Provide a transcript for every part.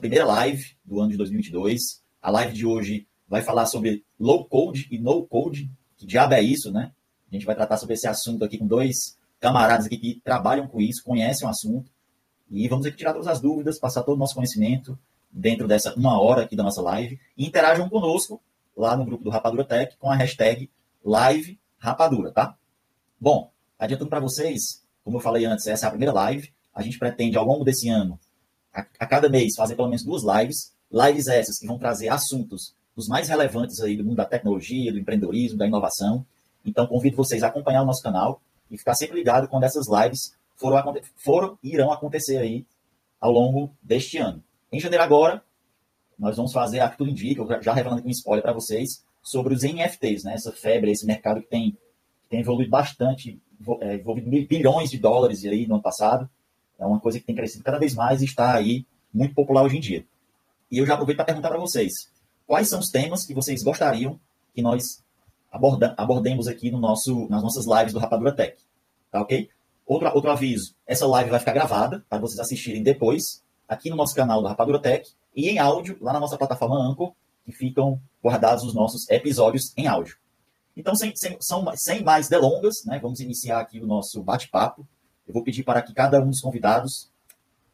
primeira live do ano de 2022. A live de hoje vai falar sobre low code e no code. Que diabo é isso, né? A gente vai tratar sobre esse assunto aqui com dois camaradas aqui que trabalham com isso, conhecem o assunto. E vamos aqui tirar todas as dúvidas, passar todo o nosso conhecimento dentro dessa uma hora aqui da nossa live. E interajam conosco lá no grupo do Rapadura Tech com a hashtag Live Rapadura, tá? Bom, adiantando para vocês, como eu falei antes, essa é a primeira live. A gente pretende, ao longo desse ano, a, a cada mês, fazer pelo menos duas lives. Lives essas que vão trazer assuntos dos mais relevantes aí do mundo da tecnologia, do empreendedorismo, da inovação. Então, convido vocês a acompanhar o nosso canal e ficar sempre ligado quando essas lives foram, foram e irão acontecer aí ao longo deste ano. Em janeiro agora, nós vamos fazer a que tudo indica, já revelando aqui um spoiler para vocês, sobre os NFTs, né? essa febre, esse mercado que tem, tem evoluído bastante, é, envolvido bilhões de dólares aí no ano passado. É uma coisa que tem crescido cada vez mais e está aí muito popular hoje em dia. E eu já aproveito para perguntar para vocês, quais são os temas que vocês gostariam que nós aborda, abordemos aqui no nosso, nas nossas lives do Rapadura Tech. Tá ok? Outro, outro aviso, essa live vai ficar gravada para vocês assistirem depois, aqui no nosso canal do Rapadura Tech, e em áudio, lá na nossa plataforma Anchor, que ficam guardados os nossos episódios em áudio. Então, sem, sem, são, sem mais delongas, né, vamos iniciar aqui o nosso bate-papo. Eu vou pedir para que cada um dos convidados,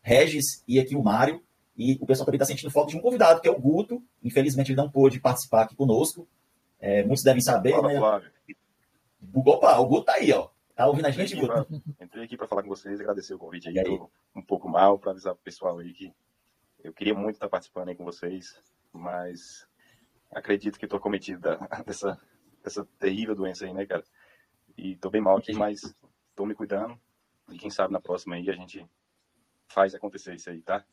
Regis e aqui o Mário, e o pessoal também está sentindo falta de um convidado, que é o Guto. Infelizmente, ele não pôde participar aqui conosco. É, muitos devem saber, Fala, né? Flávio. Opa, o Guto tá aí, ó. Tá ouvindo a gente, Guto? Pra, entrei aqui para falar com vocês, agradecer o convite aí. aí? um pouco mal para avisar o pessoal aí que eu queria muito estar participando aí com vocês, mas acredito que estou cometido da, dessa, dessa terrível doença aí, né, cara? E estou bem mal aqui, mas estou me cuidando. E quem sabe na próxima aí a gente faz acontecer isso aí, tá?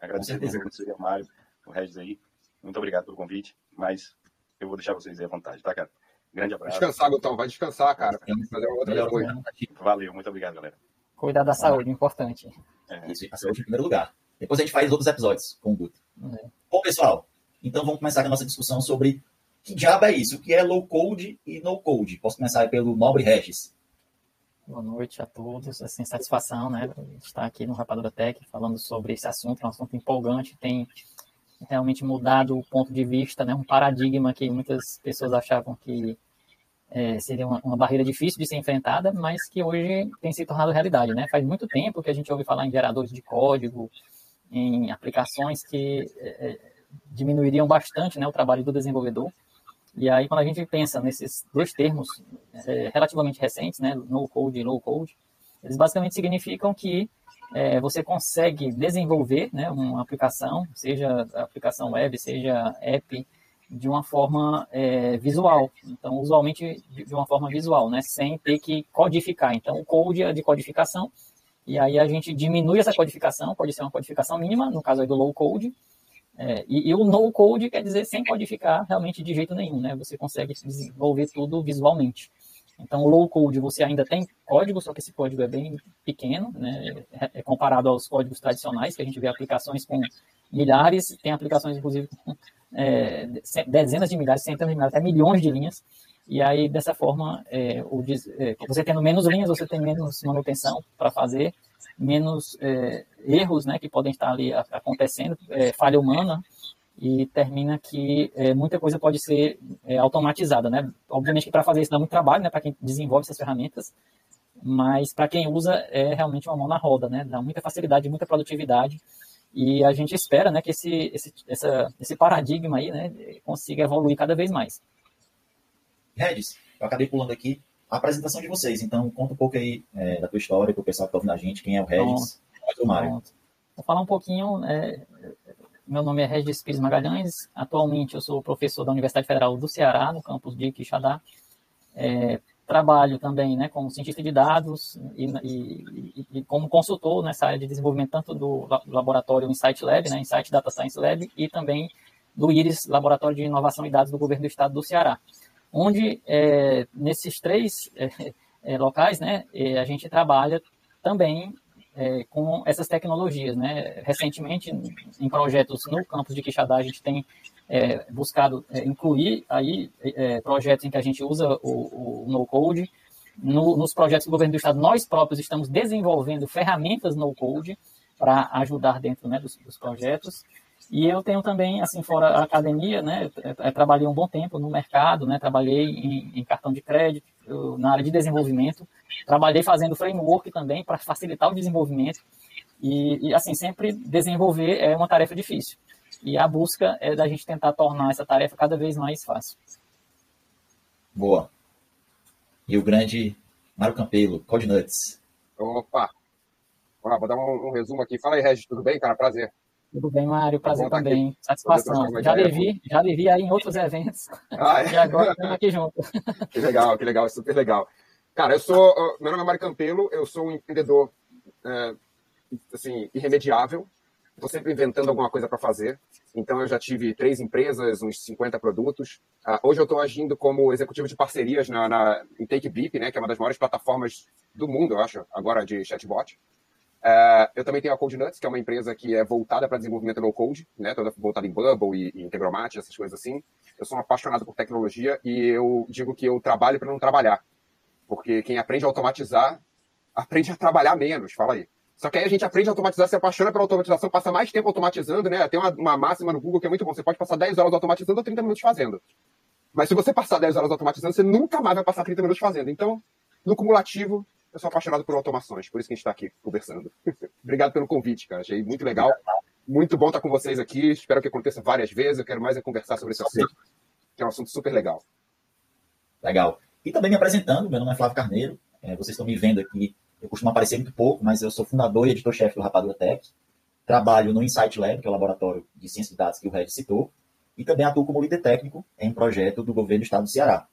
Agradecer a você, o Mário, o Regis aí. Muito obrigado pelo convite, mas eu vou deixar vocês aí à vontade, tá, cara? Grande abraço. Descansar, Gutão. Vai descansar, cara. Fazer outra coisa. Valeu, muito obrigado, galera. Cuidar da saúde, importante. É. Isso, a saúde em primeiro lugar. Depois a gente faz outros episódios com o Guto. É. Bom, pessoal, então vamos começar a nossa discussão sobre que diabo é isso? O que é low code e no code? Posso começar pelo Nobre Regis. Boa noite a todos. Assim, satisfação, né, estar aqui no Rapadura Tech falando sobre esse assunto, é um assunto empolgante, tem realmente mudado o ponto de vista, né, um paradigma que muitas pessoas achavam que é, seria uma, uma, barreira difícil de ser enfrentada, mas que hoje tem se tornado realidade, né? Faz muito tempo que a gente ouve falar em geradores de código, em aplicações que é, é diminuiriam bastante né, o trabalho do desenvolvedor. E aí, quando a gente pensa nesses dois termos é, relativamente recentes, né, no code e low code, eles basicamente significam que é, você consegue desenvolver né, uma aplicação, seja aplicação web, seja app, de uma forma é, visual. Então, usualmente de uma forma visual, né, sem ter que codificar. Então, o code é de codificação, e aí a gente diminui essa codificação, pode ser uma codificação mínima, no caso aí do low code, é, e, e, o no code quer dizer sem codificar realmente de jeito nenhum, né? Você consegue desenvolver tudo visualmente. Então, low code você ainda tem código, só que esse código é bem pequeno, né? É, é comparado aos códigos tradicionais, que a gente vê aplicações com milhares, tem aplicações, inclusive, com é, dezenas de milhares, centenas de milhares, até milhões de linhas. E aí, dessa forma, é, o, é, você tendo menos linhas, você tem menos manutenção para fazer, menos é, erros né, que podem estar ali acontecendo, é, falha humana, e termina que é, muita coisa pode ser é, automatizada, né? Obviamente que para fazer isso dá muito trabalho, né? Para quem desenvolve essas ferramentas, mas para quem usa é realmente uma mão na roda, né? Dá muita facilidade, muita produtividade e a gente espera, né? Que esse esse essa, esse paradigma aí, né? Consiga evoluir cada vez mais. Regis, eu acabei pulando aqui a apresentação de vocês, então conta um pouco aí é, da tua história para o pessoal que está ouvindo a gente, quem é o Regis, quem é o Mário. Vou falar um pouquinho é, meu nome é Regis Pires Magalhães. Atualmente eu sou professor da Universidade Federal do Ceará, no campus de Quixadá. É, trabalho também né, como cientista de dados e, e, e, como consultor nessa área de desenvolvimento tanto do laboratório Insight Lab, né, Insight Data Science Lab, e também do IRIS, Laboratório de Inovação e Dados do Governo do Estado do Ceará. Onde, é, nesses três é, é locais, né, é, a gente trabalha também é, com essas tecnologias. Né? Recentemente, em projetos no campus de Quixadá, a gente tem é, buscado incluir aí projetos em que a gente usa o, o no-code. No, nos projetos do governo do estado, nós próprios estamos desenvolvendo ferramentas no-code para ajudar dentro né, dos, dos, projetos. E eu tenho também, assim, fora a academia, né, eu trabalhei um bom tempo no mercado, né, trabalhei em, em cartão de crédito, na área de desenvolvimento, trabalhei fazendo framework também para facilitar o desenvolvimento. E, e, assim, sempre desenvolver é uma tarefa difícil. E a busca é da gente tentar tornar essa tarefa cada vez mais fácil. Boa. E o grande Mário Campelo, Code Nuts. Opa! Olá, vou dar um, um, resumo aqui. Fala aí, Regis, tudo bem, cara? Prazer. Tudo bem, Mário, prazer tá também. Aqui. Satisfação. Já lhe já lhe aí em outros eventos. Ah, é? E agora estamos aqui juntos. Que legal, que legal, super legal. Cara, eu sou. Meu nome é Mário Campelo, eu sou um empreendedor é, assim, irremediável. Estou sempre inventando alguma coisa para fazer. Então, eu já tive três empresas, uns 50 produtos. Uh, hoje, eu estou agindo como executivo de parcerias na, na, em TakeBeep, né, que é uma das maiores plataformas do mundo, eu acho, agora de chatbot. Uh, eu também tenho a CodeNuts, que é uma empresa que é voltada para desenvolvimento no code, né, toda voltada em Bubble e, e Integromat, essas coisas assim. Eu sou um apaixonado por tecnologia e eu digo que eu trabalho para não trabalhar. Porque quem aprende a automatizar, aprende a trabalhar menos. Fala aí. Só que aí a gente aprende a automatizar, se apaixona pela automatização, passa mais tempo automatizando, né? Tem uma, uma máxima no Google que é muito bom. Você pode passar 10 horas automatizando ou 30 minutos fazendo. Mas se você passar 10 horas automatizando, você nunca mais vai passar 30 minutos fazendo. Então, no cumulativo, eu sou apaixonado por automações. Por isso que a gente está aqui conversando. Obrigado pelo convite, cara. Achei muito legal. Muito bom estar com vocês aqui. Espero que aconteça várias vezes. Eu quero mais é conversar sobre esse assunto, que é um assunto super legal. Legal. E também me apresentando, meu nome é Flávio Carneiro. É, vocês estão me vendo aqui eu costumo aparecer muito pouco, mas eu sou fundador e editor-chefe do Rapadura Tech. Trabalho no Insight Lab, que é o laboratório de ciência de dados que o Red citou, e também atuo como líder técnico em projeto do governo do estado do Ceará.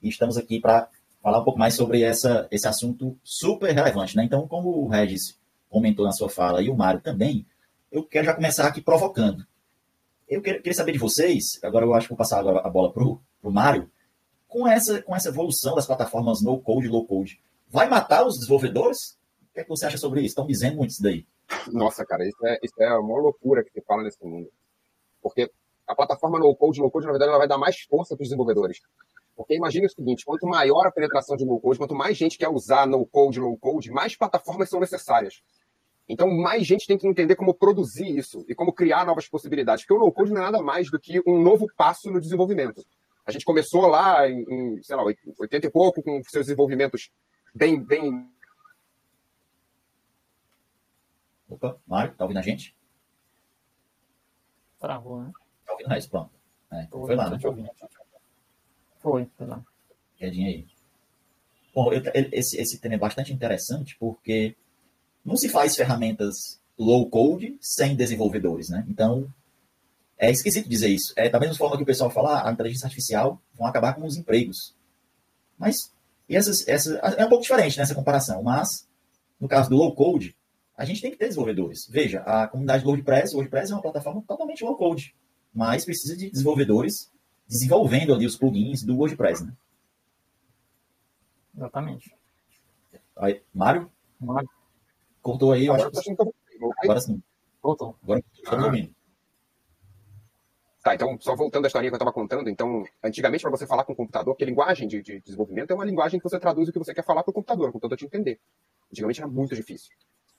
E estamos aqui para falar um pouco mais sobre essa, esse assunto super relevante. Né? Então, como o Regis comentou na sua fala e o Mário também, eu quero já começar aqui provocando. Eu queria saber de vocês, agora eu acho que vou passar agora a bola para o Mário, com essa, com essa evolução das plataformas no-code e low-code, vai matar os desenvolvedores? O que, é que você acha sobre isso? Estão dizendo muito isso daí. Nossa, cara, isso é, isso é uma loucura que se fala nesse mundo. Porque a plataforma no-code, no-code, na verdade, ela vai dar mais força para os desenvolvedores. Porque imagine o seguinte, quanto maior a penetração de no-code, quanto mais gente quer usar no-code, low-code, mais plataformas são necessárias. Então, mais gente tem que entender como produzir isso e como criar novas possibilidades. Porque o no-code não é nada mais do que um novo passo no desenvolvimento. A gente começou lá em, em sei lá, 80 e pouco, com seus desenvolvimentos bem, bem. Opa, Mário, tá ouvindo a gente? Travou, né? Tá ouvindo nós, pronto. É, foi, foi lá, né? Foi, foi lá. Quedinha aí. Bom, eu, esse, esse tema é bastante interessante porque não se faz ferramentas low code sem desenvolvedores, né? Então, é esquisito dizer isso. É da mesma forma que o pessoal fala, ah, a inteligência artificial vão acabar com os empregos. Mas e essas, essas, é um pouco diferente nessa comparação, mas no caso do low code, a gente tem que ter desenvolvedores. Veja, a comunidade do WordPress, o WordPress é uma plataforma totalmente low code, mas precisa de desenvolvedores desenvolvendo ali os plugins do WordPress, né? Exatamente. Aí, Mário? Mário. Cortou aí, eu acho que... Agora sim. Voltou. Agora estou ouvindo. Tá, então, só voltando à historinha que eu estava contando, então, antigamente, para você falar com o computador, porque linguagem de, de, desenvolvimento é uma linguagem que você traduz o que você quer falar para o computador, o computador te entender. Antigamente era muito difícil.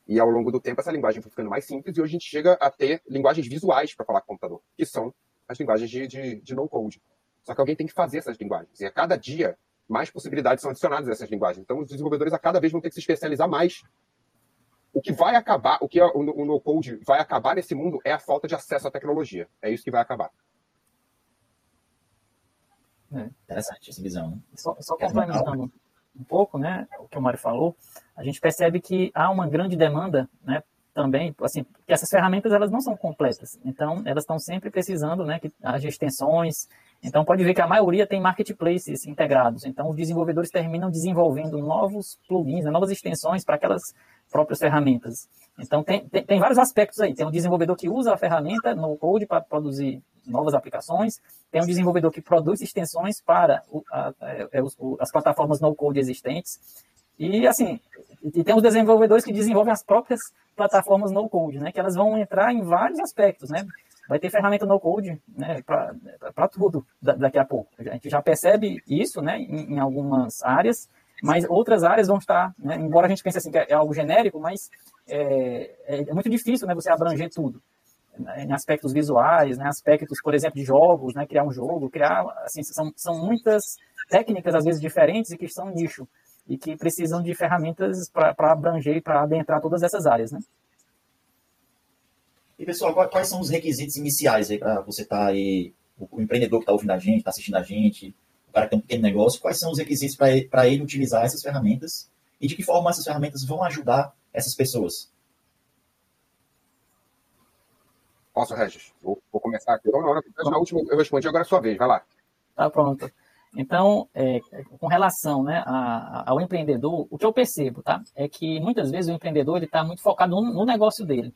E ao longo do tempo, essa linguagem foi ficando mais simples e hoje a gente chega a ter linguagens visuais para falar com o computador, que são as linguagens de, de, de no-code. Só que alguém tem que fazer essas linguagens. E a cada dia, mais possibilidades são adicionadas a essas linguagens. Então, os desenvolvedores a cada vez vão ter que se especializar mais o que vai acabar, o que o, no-code vai acabar nesse mundo é a falta de acesso à tecnologia. É isso que vai acabar. É. Interessante essa visão. Né? Só, só complementando um pouco, né, o que o Mário falou, a gente percebe que há uma grande demanda, né, também, assim, que essas ferramentas elas não são completas, então elas estão sempre precisando, né, que haja extensões, então pode ver que a maioria tem marketplaces integrados, então os desenvolvedores terminam desenvolvendo novos plugins, né, novas extensões para aquelas próprias ferramentas. Então, tem, tem, tem, vários aspectos aí. Tem um desenvolvedor que usa a ferramenta no code para produzir novas aplicações, tem um desenvolvedor que produz extensões para o, a, a, é, é, as plataformas no code existentes, e assim, e tem os desenvolvedores que desenvolvem as próprias plataformas no code, né, que elas vão entrar em vários aspectos, né? Vai ter ferramenta no code né, para tudo daqui a pouco. A gente já percebe isso né, em, em algumas áreas, mas outras áreas vão estar, né, embora a gente pense assim que é algo genérico, mas é, é, é muito difícil né, você abranger tudo. em aspectos visuais, né, aspectos, por exemplo, de jogos, né, criar um jogo, criar, assim, são, são muitas técnicas, às vezes, diferentes e que são nicho, e que precisam de ferramentas para abranger e para adentrar todas essas áreas, né. E, pessoal, quais são os requisitos iniciais para você estar tá aí, o empreendedor que está ouvindo a gente, está assistindo a gente, o cara que tem um pequeno negócio, quais são os requisitos para ele, ele utilizar essas ferramentas e de que forma essas ferramentas vão ajudar essas pessoas? Posso, Regis? Vou, vou começar aqui. Na, na última eu respondi, agora é a sua vez, vai lá. Tá pronto. Então, é, com relação né, a, ao empreendedor, o que eu percebo tá, é que muitas vezes o empreendedor está muito focado no, no, negócio dele.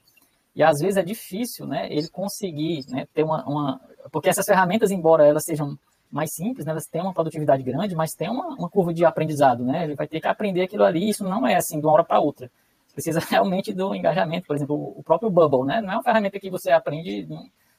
E às vezes é difícil né, ele conseguir né, ter uma, uma. Porque essas ferramentas, embora elas sejam mais simples, né, elas têm uma produtividade grande, mas tem uma, uma curva de aprendizado. Né? Ele vai ter que aprender aquilo ali, isso não é assim de uma hora para outra precisa realmente do engajamento. Por exemplo, o próprio Bubble, né? Não é uma ferramenta que você aprende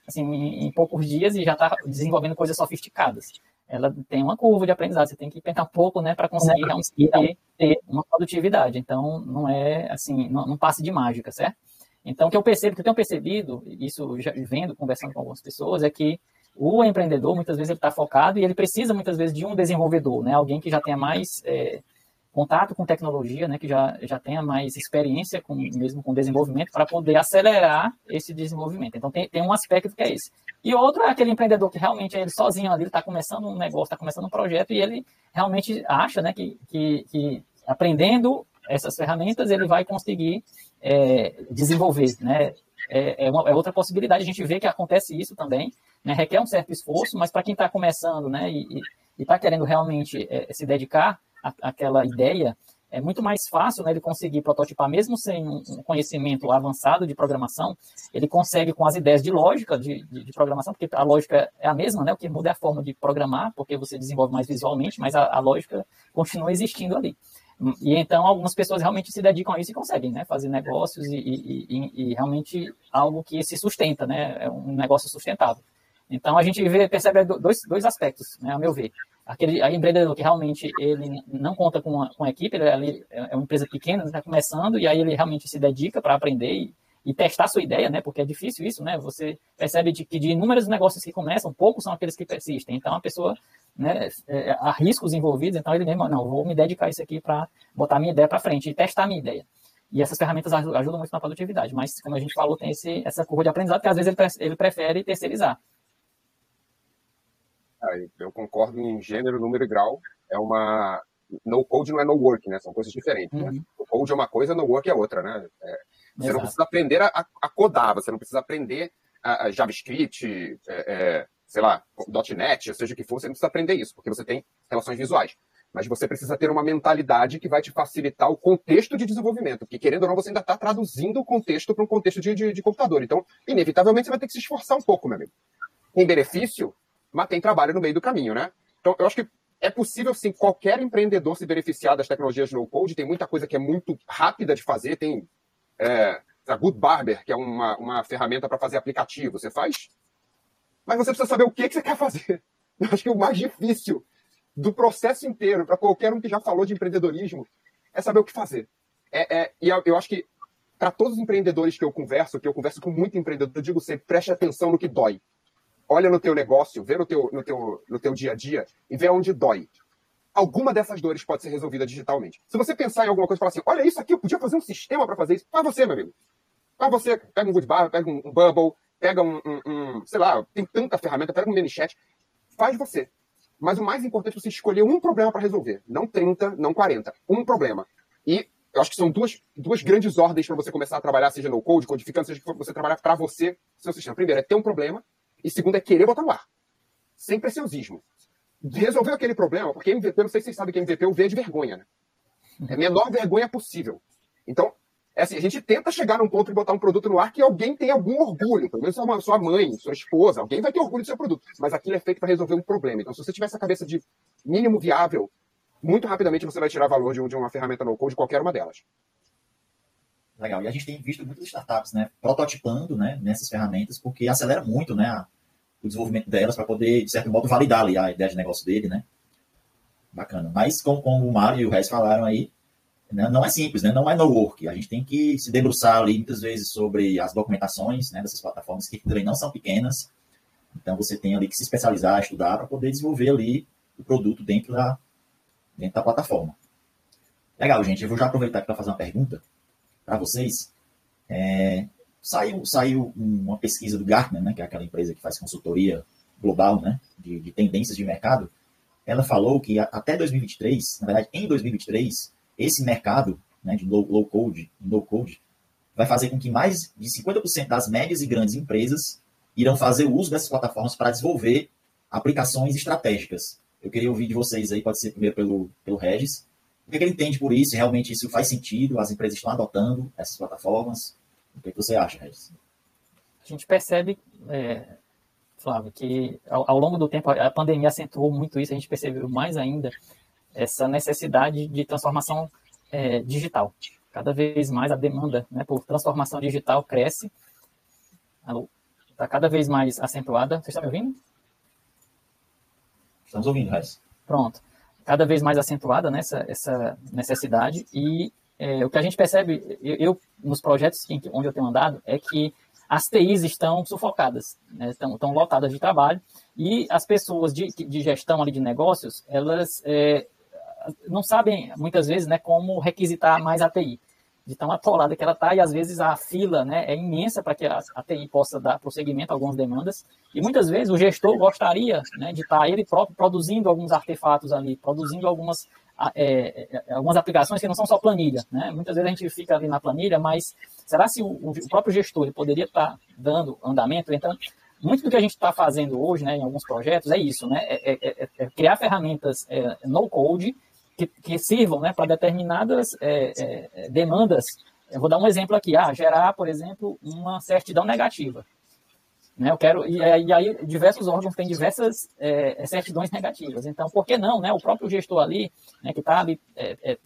assim, em, poucos dias e já está desenvolvendo coisas sofisticadas. Ela tem uma curva de aprendizado, você tem que pensar um pouco, né, para conseguir realmente ter, ter, uma produtividade. Então, não é assim, não, não passe de mágica, certo? Então, o que eu percebo, que eu tenho percebido, isso já vendo, conversando com algumas pessoas, é que o empreendedor, muitas vezes, ele está focado e ele precisa, muitas vezes, de um desenvolvedor, né? Alguém que já tenha mais é, contato com tecnologia, né, que já, já tenha mais experiência com, mesmo com desenvolvimento, para poder acelerar esse desenvolvimento. Então, tem, tem um aspecto que é esse. E outro é aquele empreendedor que realmente é ele sozinho ali, está começando um negócio, está começando um projeto, e ele realmente acha né, que, que, que aprendendo essas ferramentas, ele vai conseguir é, desenvolver. Né? É, é, uma, é, outra possibilidade, a gente vê que acontece isso também, né? requer um certo esforço, mas para quem está começando né, e está querendo realmente é, se dedicar, aquela ideia, é muito mais fácil né, ele conseguir prototipar, mesmo sem um conhecimento avançado de programação, ele consegue com as ideias de lógica de, de, de, programação, porque a lógica é a mesma, né, o que muda é a forma de programar, porque você desenvolve mais visualmente, mas a, a lógica continua existindo ali. E então algumas pessoas realmente se dedicam a isso e conseguem né, fazer negócios e, e, e, e realmente algo que se sustenta, né, é um negócio sustentável. Então a gente vê, percebe dois, dois aspectos, né, a meu ver aquele a empreendedor que realmente ele não conta com uma, com uma equipe, ele, é uma empresa pequena, está começando, e aí ele realmente se dedica para aprender e, e, testar sua ideia, né? Porque é difícil isso, né? Você percebe de, que de inúmeros negócios que começam, poucos são aqueles que persistem. Então a pessoa né, é, há riscos envolvidos, então ele mesmo, não, vou me dedicar a isso aqui para botar minha ideia para frente e testar a minha ideia. E essas ferramentas ajudam muito na produtividade, mas como a gente falou, tem esse, essa curva de aprendizado que às vezes ele, ele prefere terceirizar. Eu concordo em gênero, número e grau. É uma. No code não é no work, né? São coisas diferentes. Né? Uhum. Né? No code é uma coisa, no work é outra, né? É, você não precisa aprender a, a, codar, você não precisa aprender a, a JavaScript, é, é, sei lá, .NET, seja o que for, você não precisa aprender isso, porque você tem relações visuais. Mas você precisa ter uma mentalidade que vai te facilitar o contexto de desenvolvimento, porque querendo ou não, você ainda está traduzindo o contexto para um contexto de, de, de computador. Então, inevitavelmente, você vai ter que se esforçar um pouco, meu amigo. Em benefício, mas tem trabalho no meio do caminho, né? Então, eu acho que é possível, sim, qualquer empreendedor se beneficiar das tecnologias no code. Tem muita coisa que é muito rápida de fazer. Tem é, a Good Barber, que é uma, uma ferramenta para fazer aplicativo. Você faz, mas você precisa saber o que, que você quer fazer. Eu acho que o mais difícil do processo inteiro, para qualquer um que já falou de empreendedorismo, é saber o que fazer. É, é, e eu acho que para todos os empreendedores que eu converso, que eu converso com muito empreendedor, eu digo sempre, preste atenção no que dói olha no teu negócio, vê no teu, no teu, no teu dia a dia e vê onde dói. Alguma dessas dores pode ser resolvida digitalmente. Se você pensar em alguma coisa e falar assim, olha isso aqui, eu podia fazer um sistema para fazer isso, faz você, meu amigo. Faz você, pega um Goodbar, pega um, Bubble, pega um, um, um, sei lá, tem tanta ferramenta, pega um ManyChat, faz você. Mas o mais importante é você escolher um problema para resolver. Não 30, não 40. Um problema. E eu acho que são duas, duas grandes ordens para você começar a trabalhar, seja no code, codificando, seja que você trabalhar para você, seu sistema. Primeiro é ter um problema e segundo é querer botar no ar. Sem preciosismo. Resolveu aquele problema, porque MVP, não sei se vocês sabem que MVP é o V de vergonha, né? É a menor vergonha possível. Então, é assim, a gente tenta chegar num ponto de botar um produto no ar que alguém tem algum orgulho, pelo menos sua, sua mãe, sua esposa, alguém vai ter orgulho do seu produto. Mas aquilo é feito para resolver um problema. Então, se você tiver essa cabeça de mínimo viável, muito rapidamente você vai tirar valor de, de uma ferramenta no code, qualquer uma delas. Legal. E a gente tem visto muitas startups, né, prototipando, né, nessas ferramentas, porque acelera muito, né, o desenvolvimento delas para poder, de certo modo, validar ali a ideia de negócio dele, né? Bacana. Mas, como, como o Mário e o Reis falaram aí, né, não é simples, né? não é no work. A gente tem que se debruçar ali muitas vezes sobre as documentações né, dessas plataformas, que também não são pequenas. Então você tem ali que se especializar, estudar para poder desenvolver ali o produto dentro da, dentro da plataforma. Legal, gente. Eu vou já aproveitar para fazer uma pergunta para vocês. É, saiu, saiu uma pesquisa do Gartner, né, que é aquela empresa que faz consultoria global né, de, de tendências de mercado. Ela falou que até 2023, na verdade, em 2023, esse mercado né, de low, low code, no code, vai fazer com que mais de 50% das médias e grandes empresas irão fazer uso dessas plataformas para desenvolver aplicações estratégicas. Eu queria ouvir de vocês aí, pode ser primeiro pelo, pelo Regis, o que, ele entende por isso? Realmente isso faz sentido? As empresas estão adotando essas plataformas? O que, você acha, Regis? A gente percebe, é, Flávio, que ao, ao, longo do tempo a pandemia acentuou muito isso, a gente percebeu mais ainda essa necessidade de transformação é, digital. Cada vez mais a demanda né, por transformação digital cresce. Está cada vez mais acentuada. Você está me ouvindo? Estamos ouvindo, Regis. Pronto cada vez mais acentuada nessa né, essa necessidade. E é, o que a gente percebe, eu, eu nos projetos onde eu tenho andado, é que as TIs estão sufocadas, né, estão, estão lotadas de trabalho. E as pessoas de, de gestão ali de negócios, elas é, não sabem muitas vezes né, como requisitar mais a TI de tão atolada que ela está, e às vezes a fila né, é imensa para que a, a, TI possa dar prosseguimento a algumas demandas, e muitas vezes o gestor gostaria né, de estar tá ele próprio produzindo alguns artefatos ali, produzindo algumas, é, é, algumas aplicações que não são só planilha. Né? Muitas vezes a gente fica ali na planilha, mas será se o, o próprio gestor poderia estar tá dando andamento? Então, muito do que a gente está fazendo hoje, né, em alguns projetos, é isso, né, é, é, é, é criar ferramentas no code que, que sirvam né, para determinadas é, é, é, demandas. Eu vou dar um exemplo aqui, ah, gerar, por exemplo, uma certidão negativa. Né, eu quero, e, e aí diversos órgãos têm diversas é, certidões negativas. Então, por que não, né, o próprio gestor ali, né, que está ali é,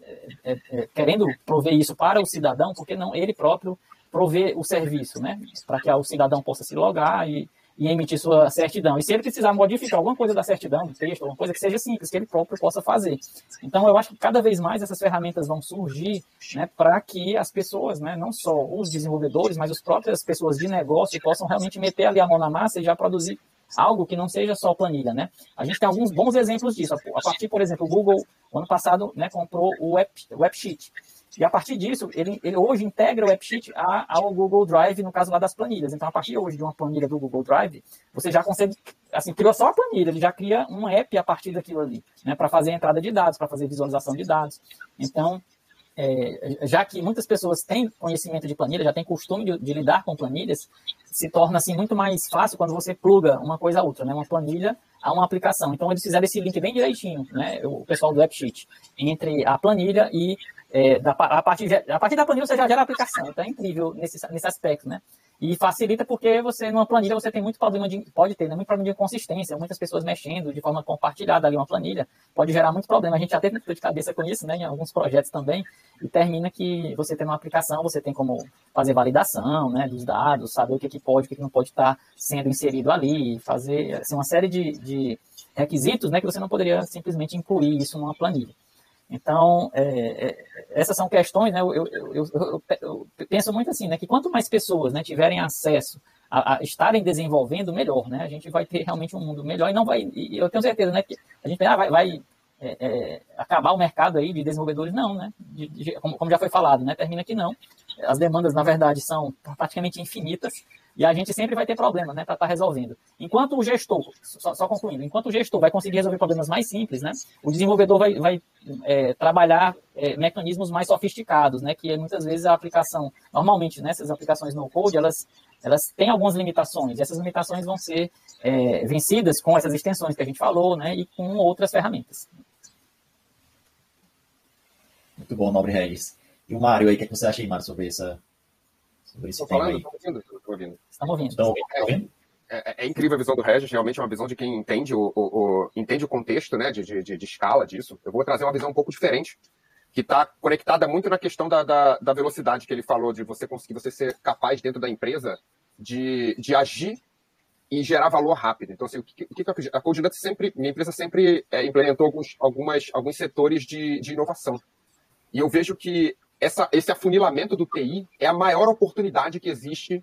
é, querendo prover isso para o cidadão, por que não ele próprio prover o serviço, né, para que o cidadão possa se logar e, e emitir sua certidão. E se ele precisar modificar alguma coisa da certidão, um texto, alguma coisa que seja simples, que ele próprio possa fazer. Então, eu acho que cada vez mais essas ferramentas vão surgir né, para que as pessoas, né, não só os desenvolvedores, mas as próprias pessoas de negócio possam realmente meter ali a mão na massa e já produzir algo que não seja só planilha, né? A gente tem alguns bons exemplos disso. A partir, por exemplo, o Google, ano passado, né, comprou o WebSheet. E a partir disso, ele, ele hoje integra o AppSheet ao Google Drive, no caso lá das planilhas. Então, a partir hoje de uma planilha do Google Drive, você já consegue, assim, criou só a planilha, ele já cria um app a partir daquilo ali, né, para fazer a entrada de dados, para fazer visualização de dados. Então, é, já que muitas pessoas têm conhecimento de planilha, já têm costume de, de, lidar com planilhas, se torna assim muito mais fácil quando você pluga uma coisa a outra, né? Uma planilha a uma aplicação. Então eles fizeram esse link bem direitinho, né? O pessoal do AppSheet, entre a planilha e é, da, a, partir, a partir da planilha você já gera a aplicação. Então é incrível nesse, nesse aspecto, né? E facilita porque você, numa planilha, você tem muito problema de. Pode ter, né, muito problema de inconsistência, muitas pessoas mexendo de forma compartilhada ali uma planilha, pode gerar muito problema. A gente já teve muito de cabeça com isso, né? Em alguns projetos também, e termina que você tem uma aplicação, você tem como fazer validação né, dos dados, saber o que, que pode, o que, que não pode estar sendo inserido ali, fazer assim, uma série de, de requisitos né, que você não poderia simplesmente incluir isso numa planilha. Então, é, é, essas são questões, né, eu, eu, eu, eu, penso muito assim, né, que quanto mais pessoas né, tiverem acesso a, a, estarem desenvolvendo, melhor, né, a gente vai ter realmente um mundo melhor e não vai, e eu tenho certeza, né, que a gente ah, vai, vai é, é, acabar o mercado aí de desenvolvedores, não, né, de, de, como, como já foi falado, né, termina que não, as demandas, na verdade, são praticamente infinitas, e a gente sempre vai ter problemas, né, para estar tá resolvendo. Enquanto o gestor, só, só, concluindo, enquanto o gestor vai conseguir resolver problemas mais simples, né, o desenvolvedor vai, vai é, trabalhar é, mecanismos mais sofisticados, né, que muitas vezes a aplicação, normalmente, nessas né, aplicações no code, elas, elas têm algumas limitações, e essas limitações vão ser é, vencidas com essas extensões que a gente falou, né, e com outras ferramentas. Muito bom, Nobre Regis. E o Mário aí, o que, é que você acha aí, Mário, sobre essa, sobre esse tema aí. Estou ouvindo, estou ouvindo. Estamos ouvindo. Estão ouvindo? É, é, é, incrível a visão do Regis, realmente é uma visão de quem entende o, o, o entende o contexto né, de, de, de, escala disso. Eu vou trazer uma visão um pouco diferente, que está conectada muito na questão da, da, da, velocidade que ele falou, de você conseguir você ser capaz dentro da empresa de, de agir e gerar valor rápido. Então, assim, o que, o que a Codenuts sempre, minha empresa sempre é, implementou alguns, algumas, alguns setores de, de inovação. E eu vejo que essa, esse afunilamento do TI é a maior oportunidade que existe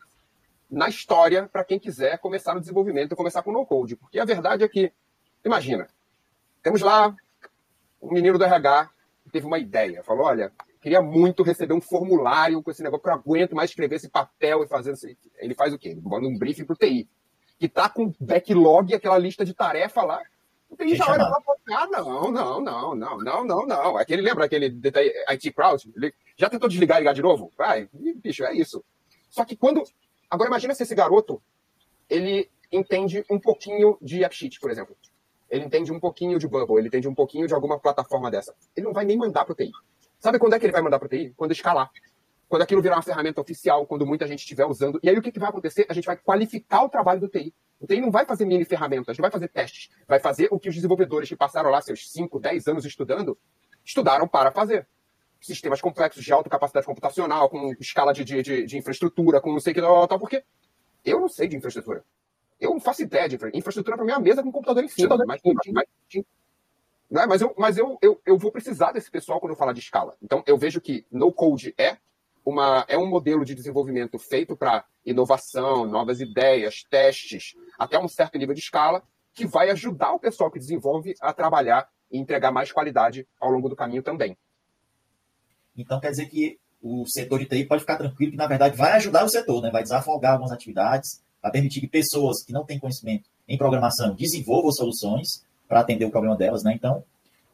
na história para quem quiser começar no desenvolvimento, começar com no-code. Porque a verdade é que, imagina, temos lá um menino do RH que teve uma ideia, falou, olha, queria muito receber um formulário com esse negócio, porque eu aguento mais escrever esse papel e fazer. Ele faz o quê? Ele manda um briefing para o TI, que está com backlog, aquela lista de tarefa lá, o TI já olha lá e ah, não, não, não, não, não, não, não. Aquele, lembra aquele IT Crowd? Ele já tentou desligar e ligar de novo? Vai, bicho, é isso. Só que quando Agora imagina se esse garoto ele entende um pouquinho de AppSheet, por exemplo. Ele entende um pouquinho de Bubble, ele entende um pouquinho de alguma plataforma dessa. Ele não vai nem mandar para o TI. Sabe quando é que ele vai mandar para o TI? Quando escalar. Quando aquilo virar uma ferramenta oficial, quando muita gente estiver usando. E aí o que, que vai acontecer? A gente vai qualificar o trabalho do TI. O TI não vai fazer mini ferramentas, não vai fazer testes. Vai fazer o que os desenvolvedores que passaram lá seus 5, 10 anos estudando, estudaram para fazer sistemas complexos de alta capacidade computacional, com escala de, de, de infraestrutura, com não sei o que tal, tal, porque eu não sei de infraestrutura. Eu não faço ideia de infraestrutura. Infraestrutura para mim é a mesa com computador em cima. Mas, mas, não é? mas, eu, mas eu, eu, eu vou precisar desse pessoal quando eu falar de escala. Então, eu vejo que no code é uma, é um modelo de desenvolvimento feito para inovação, novas ideias, testes, até um certo nível de escala, que vai ajudar o pessoal que desenvolve a trabalhar e entregar mais qualidade ao longo do caminho também. Então quer dizer que o setor de TI pode ficar tranquilo que, na verdade, vai ajudar o setor, né? vai desafogar algumas atividades, vai permitir que pessoas que não têm conhecimento em programação desenvolvam soluções para atender o problema delas. Né? Então,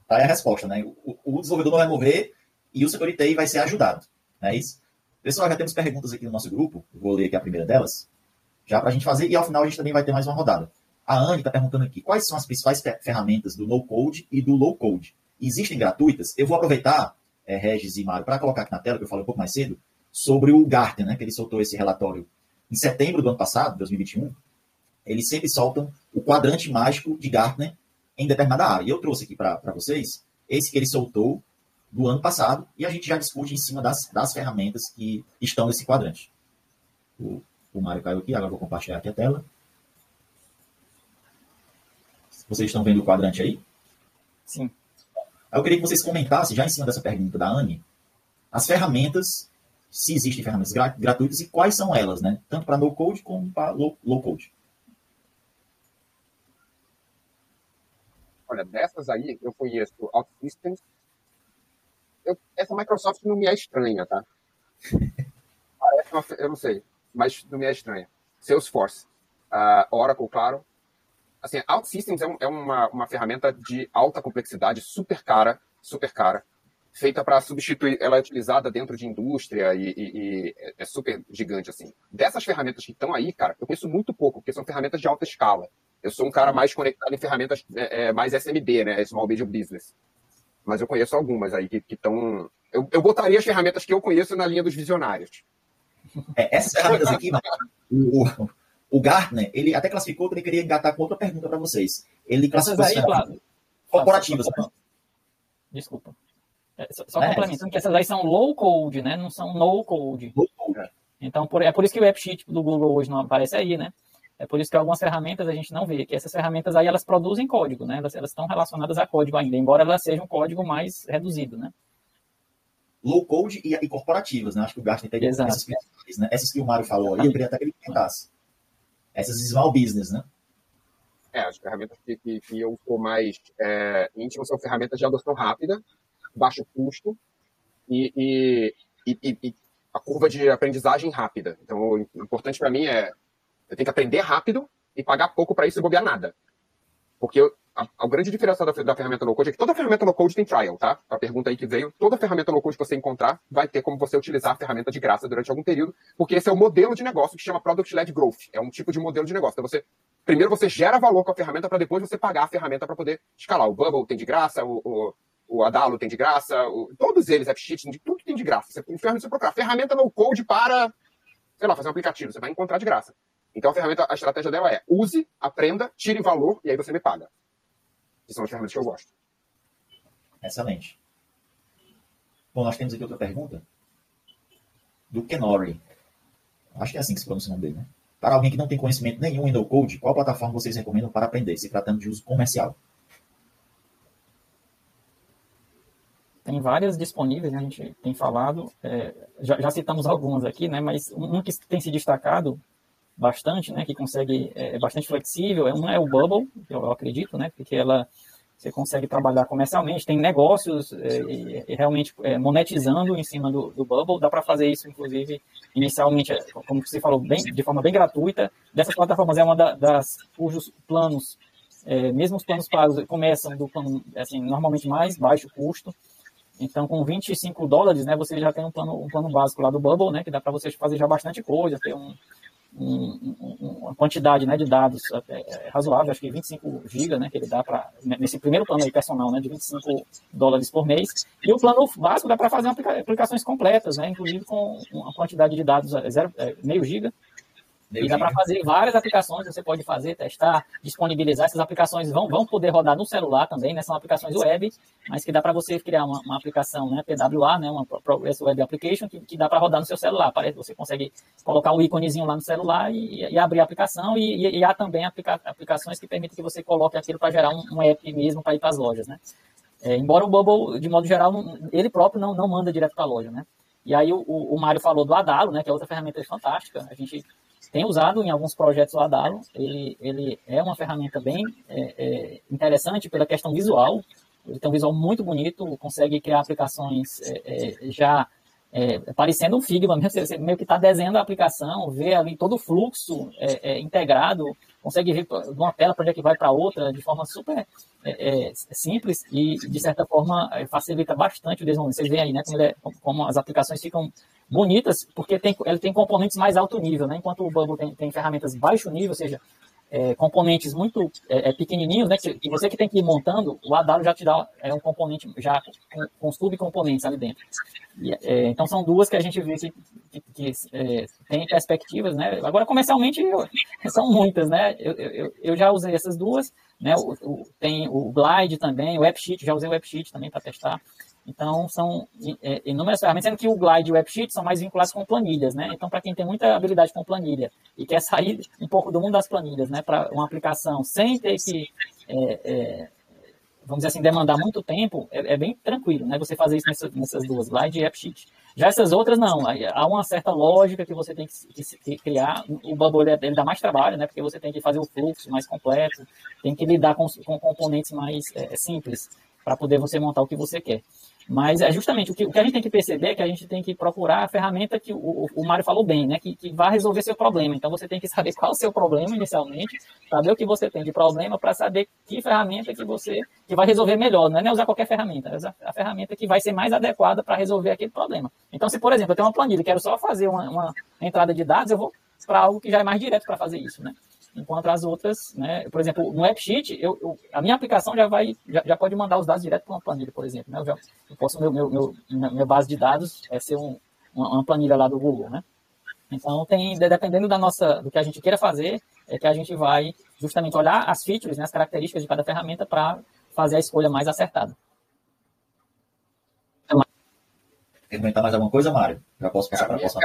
tá aí a resposta. Né? O, o desenvolvedor não vai morrer e o setor de TI vai ser ajudado. Não é isso? Pessoal, já temos perguntas aqui no nosso grupo. vou ler aqui a primeira delas, já para a gente fazer, e ao final a gente também vai ter mais uma rodada. A Anne está perguntando aqui, quais são as principais ferramentas do no-code e do low-code? Existem gratuitas? Eu vou aproveitar é, Regis e Mário, para colocar aqui na tela, que eu falei um pouco mais cedo, sobre o Gartner, né, que ele soltou esse relatório em setembro do ano passado, 2021. Eles sempre soltam o quadrante mágico de Gartner em determinada área. E eu trouxe aqui para vocês esse que ele soltou do ano passado e a gente já discute em cima das, das ferramentas que estão nesse quadrante. O, o Mário caiu aqui, agora vou compartilhar aqui a tela. Vocês estão vendo o quadrante aí? Sim. Eu queria que vocês comentassem, já em cima dessa pergunta da Anne, as ferramentas, se existem ferramentas gratuitas e quais são elas, né? Tanto para no-code como para low-code. Olha, dessas aí, eu conheço OutSystems. Eu, essa Microsoft não me é estranha, tá? Parece uma, eu não sei, mas não me é estranha. Salesforce, uh, Oracle, claro, assim, OutSystems é, um, é uma, uma ferramenta de alta complexidade, super cara, super cara, feita para substituir, ela é utilizada dentro de indústria e, e, e, é super gigante, assim. Dessas ferramentas que estão aí, cara, eu conheço muito pouco, porque são ferramentas de alta escala. Eu sou um cara mais conectado em ferramentas é, é mais SMB, né, Small Medium Business. Mas eu conheço algumas aí que estão... Eu, eu botaria as ferramentas que eu conheço na linha dos visionários. É, essas ferramentas aqui, o, o Gartner, ele até classificou que ele queria engatar com outra pergunta para vocês. Ele classificou aí, claro. corporativas. Desculpa. É, só, só é, complementando que essas aí são low code, né? Não são no code. Low code. Então, por, é por isso que o AppSheet do Google hoje não aparece aí, né? É por isso que algumas ferramentas a gente não vê, que essas ferramentas aí elas produzem código, né? Elas, elas estão relacionadas a código ainda, embora elas sejam um código mais reduzido, né? Low code e, e corporativas, né? Acho que o Gartner tem essas, né? essas que o Mário falou aí, eu queria até que ele comentasse essas small business, né? É, as ferramentas que, que, que eu sou mais é, íntimo são ferramentas de adoção rápida, baixo custo e, e, e, e a curva de aprendizagem rápida. Então, o importante para mim é eu tenho que aprender rápido e pagar pouco para isso e bobear nada. Porque a, a, grande diferença da, da ferramenta no code é que toda ferramenta no code tem trial, tá? A pergunta aí que veio, toda ferramenta no code que você encontrar vai ter como você utilizar a ferramenta de graça durante algum período, porque esse é o modelo de negócio que chama Product Led Growth. É um tipo de modelo de negócio. Então você primeiro você gera valor com a ferramenta para depois você pagar a ferramenta para poder escalar. O Bubble tem de graça, o, o, o Adalo tem de graça, o, todos eles, AppSheet, tudo tem de graça. Você, você procurar ferramenta no code para, sei lá, fazer um aplicativo, você vai encontrar de graça. Então a ferramenta, a estratégia dela é use, aprenda, tire valor e aí você me paga que são as ferramentas que eu gosto. Excelente. Bom, nós temos aqui outra pergunta do Kenori. Acho que é assim que se pronuncia o nome dele, né? Para alguém que não tem conhecimento nenhum em no-code, qual plataforma vocês recomendam para aprender, se tratando de uso comercial? Tem tem várias disponíveis, né? a gente tem falado, é, já, já, citamos algumas aqui, né? mas um que tem se destacado bastante, né? que consegue, é, é bastante flexível, é, uma é o Bubble, eu acredito, né? porque ela você consegue trabalhar comercialmente, tem negócios é, realmente é, monetizando em cima do, do Bubble, dá para fazer isso, inclusive, inicialmente, é, como você falou, bem, de forma bem gratuita. Dessas plataformas é uma da, das cujos planos, é, mesmo os planos pagos, começam do plano, assim, normalmente mais baixo custo. Então, com 25 dólares, né, você já tem um plano, um plano básico lá do Bubble, né, que dá para você fazer já bastante coisa, ter um, um, uma quantidade né, de dados é, razoável, acho que 25 GB, né, que ele dá para nesse primeiro plano aí personal, né, de 25 dólares por mês. E o plano básico dá para fazer aplicações completas, né, inclusive com uma quantidade de dados é, zero, é, meio giga, e dá para fazer várias aplicações, você pode fazer, testar, disponibilizar. Essas aplicações vão, vão poder rodar no celular também, né? São aplicações web, mas que dá para você criar uma, uma, aplicação, né? PWA, né? Uma Progress Web Application, que, que dá para rodar no seu celular. Parece você consegue colocar o íconezinho lá no celular e, e abrir a aplicação. E, e, e há também aplica, aplicações que permitem que você coloque aquilo para gerar um, um app mesmo para ir para as lojas, né? É, embora o Bubble, de modo geral, ele próprio não, não manda direto para a loja, né? E aí o, o Mário falou do Adalo, né, que é outra ferramenta fantástica. A gente tem usado em alguns projetos o Adalo. Ele, ele é uma ferramenta bem é, é, interessante pela questão visual. Ele tem um visual muito bonito, consegue criar aplicações é, é já é, parecendo um Figma, você meio que está desenhando a aplicação, vê ali todo o fluxo é, integrado, consegue ver de uma tela para onde é que vai para outra de forma super simples e, de certa forma, facilita bastante o desenvolvimento. Vocês veem aí né, como, como as aplicações ficam bonitas, porque tem, ele tem componentes mais alto nível, né? Enquanto o Bubble tem, tem ferramentas baixo nível, ou seja, é, componentes muito é, é pequenininhos, né? Que, você que tem que ir montando, o Adalo já te dá é um componente já com, com subcomponentes ali dentro. E, é, então são duas que a gente vê que, que, que é, tem perspectivas, né? Agora comercialmente eu, são muitas, né? Eu, eu, eu, já usei essas duas, né? O, o, tem o Glide também, o AppSheet, já usei o AppSheet também para testar. Então, são é, inúmeras ferramentas, sendo que o Glide e o WebSheet são mais vinculados com planilhas, né? Então, para quem tem muita habilidade com planilha e quer sair um pouco do mundo das planilhas, né, para uma aplicação sem ter que, é, é, vamos dizer assim, demandar muito tempo, é, é, bem tranquilo, né? Você fazer isso nessas, nessas duas, Glide e WebSheet. Já essas outras, não. Há uma certa lógica que você tem que, que criar. O Bubble ele dá mais trabalho, né? Porque você tem que fazer o fluxo mais completo, tem que lidar com, com componentes mais é, simples para poder você montar o que você quer. Mas é justamente o que, o que a gente tem que perceber é que a gente tem que procurar a ferramenta que o, o Mário falou bem, né? Que, que vai resolver seu problema. Então você tem que saber qual é o seu problema inicialmente, saber o que você tem de problema para saber que ferramenta que você que vai resolver melhor. Não é usar qualquer ferramenta, é usar a ferramenta que vai ser mais adequada para resolver aquele problema. Então, se, por exemplo, eu tenho uma planilha e quero só fazer uma, uma entrada de dados, eu vou para algo que já é mais direto para fazer isso, né? Enquanto as outras, né, por exemplo, no AppSheet, eu, eu, a minha aplicação já vai, já, já pode mandar os dados direto para uma planilha, por exemplo, né, eu, já, eu posso, meu, meu, meu, minha base de dados é ser um, uma, planilha lá do Google, né, então tem, dependendo da nossa, do que a gente queira fazer, é que a gente vai justamente olhar as features, né, as características de cada ferramenta para fazer a escolha mais acertada. Quer comentar mais alguma coisa, Mário? Já posso passar para a próxima.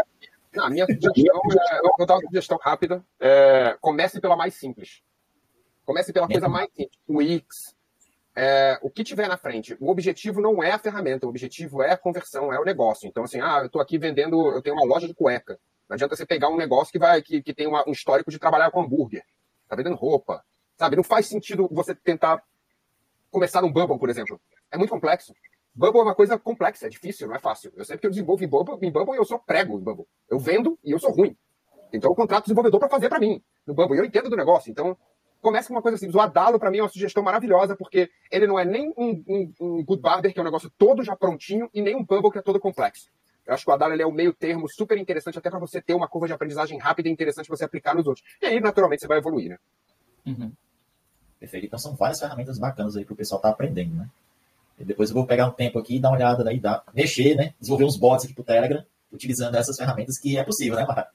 A minha sugestão, é, eu vou dar uma sugestão rápida. É, comece pela mais simples. Comece pela coisa mais simples. O Wix, é, o que tiver na frente. O objetivo não é a ferramenta, o objetivo é a conversão, é o negócio. Então, assim, ah, eu estou aqui vendendo, eu tenho uma loja de cueca. Não adianta você pegar um negócio que vai que, que tem uma, um histórico de trabalhar com hambúrguer. Tá vendendo roupa. Sabe? Não faz sentido você tentar começar num Bubble, por exemplo. É muito complexo. Bubble é uma coisa complexa, é difícil, não é fácil. Eu sei que eu desenvolvo em Bubble, em Bubble eu sou prego em Bubble. Eu vendo e eu sou ruim. Então eu contrato o desenvolvedor para fazer para mim no Bubble. E eu entendo do negócio. Então, comece com uma coisa simples. O Adalo, para mim, é uma sugestão maravilhosa, porque ele não é nem um, um, um Good Barber, que é um negócio todo já prontinho, e nem um Bubble, que é todo complexo. Eu acho que o Adalo é o meio termo super interessante, até para você ter uma curva de aprendizagem rápida e interessante você aplicar nos outros. E aí, naturalmente, você vai evoluir, né? Uhum. Perfeito. Então, são várias ferramentas bacanas aí que o pessoal está aprendendo, né? Depois eu vou pegar um tempo aqui e dar uma olhada, né, dar, mexer, né? Desenvolver uns bots aqui pro Telegram, utilizando essas ferramentas que é possível, né, Marra?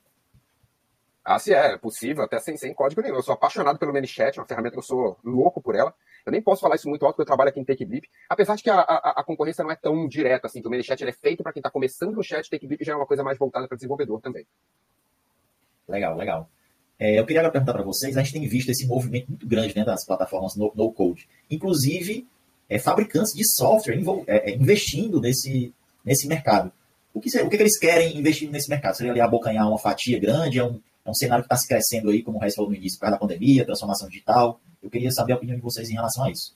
Ah, sim, é, é possível, até sem, sem código nenhum. Eu sou apaixonado pelo ManyChat, uma ferramenta que eu sou louco por ela. Eu nem posso falar isso muito alto, porque eu trabalho aqui em TakeBlip. Apesar de que a, a, a, concorrência não é tão direta assim, que o ManyChat é feito para quem está começando no chat, TakeBlip já é uma coisa mais voltada para desenvolvedor também. Legal, legal. É, eu queria agora perguntar para vocês, a gente tem visto esse movimento muito grande né, das plataformas no, no code. Inclusive, é, fabricantes de software é, é, investindo nesse, nesse mercado. O que, o que, eles querem investir nesse mercado? Seria ali abocanhar uma fatia grande? É um, é um cenário que está se crescendo aí, como o Reis falou no início, por causa da pandemia, transformação digital. Eu queria saber a opinião de vocês em relação a isso.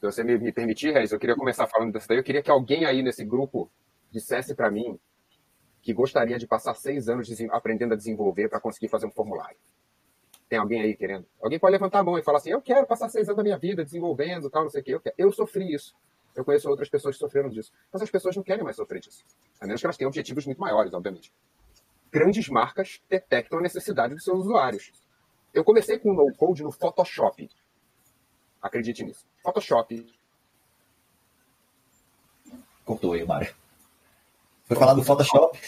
Se você me, me permitir, Reis, eu queria começar falando disso daí. Eu queria que alguém aí nesse grupo dissesse para mim que gostaria de passar seis anos aprendendo a desenvolver para conseguir fazer um formulário. Tem alguém aí querendo? Alguém pode levantar a mão e falar assim: Eu quero passar seis anos da minha vida desenvolvendo, tal, não sei o quê. Eu, eu sofri isso. Eu conheço outras pessoas que sofreram disso. Mas as pessoas não querem mais sofrer disso. A menos que elas tenham objetivos muito maiores, obviamente. Grandes marcas detectam a necessidade dos seus usuários. Eu comecei com o no-code no Photoshop. Acredite nisso. Photoshop. Cortou aí, Mário. Foi falar do Photoshop.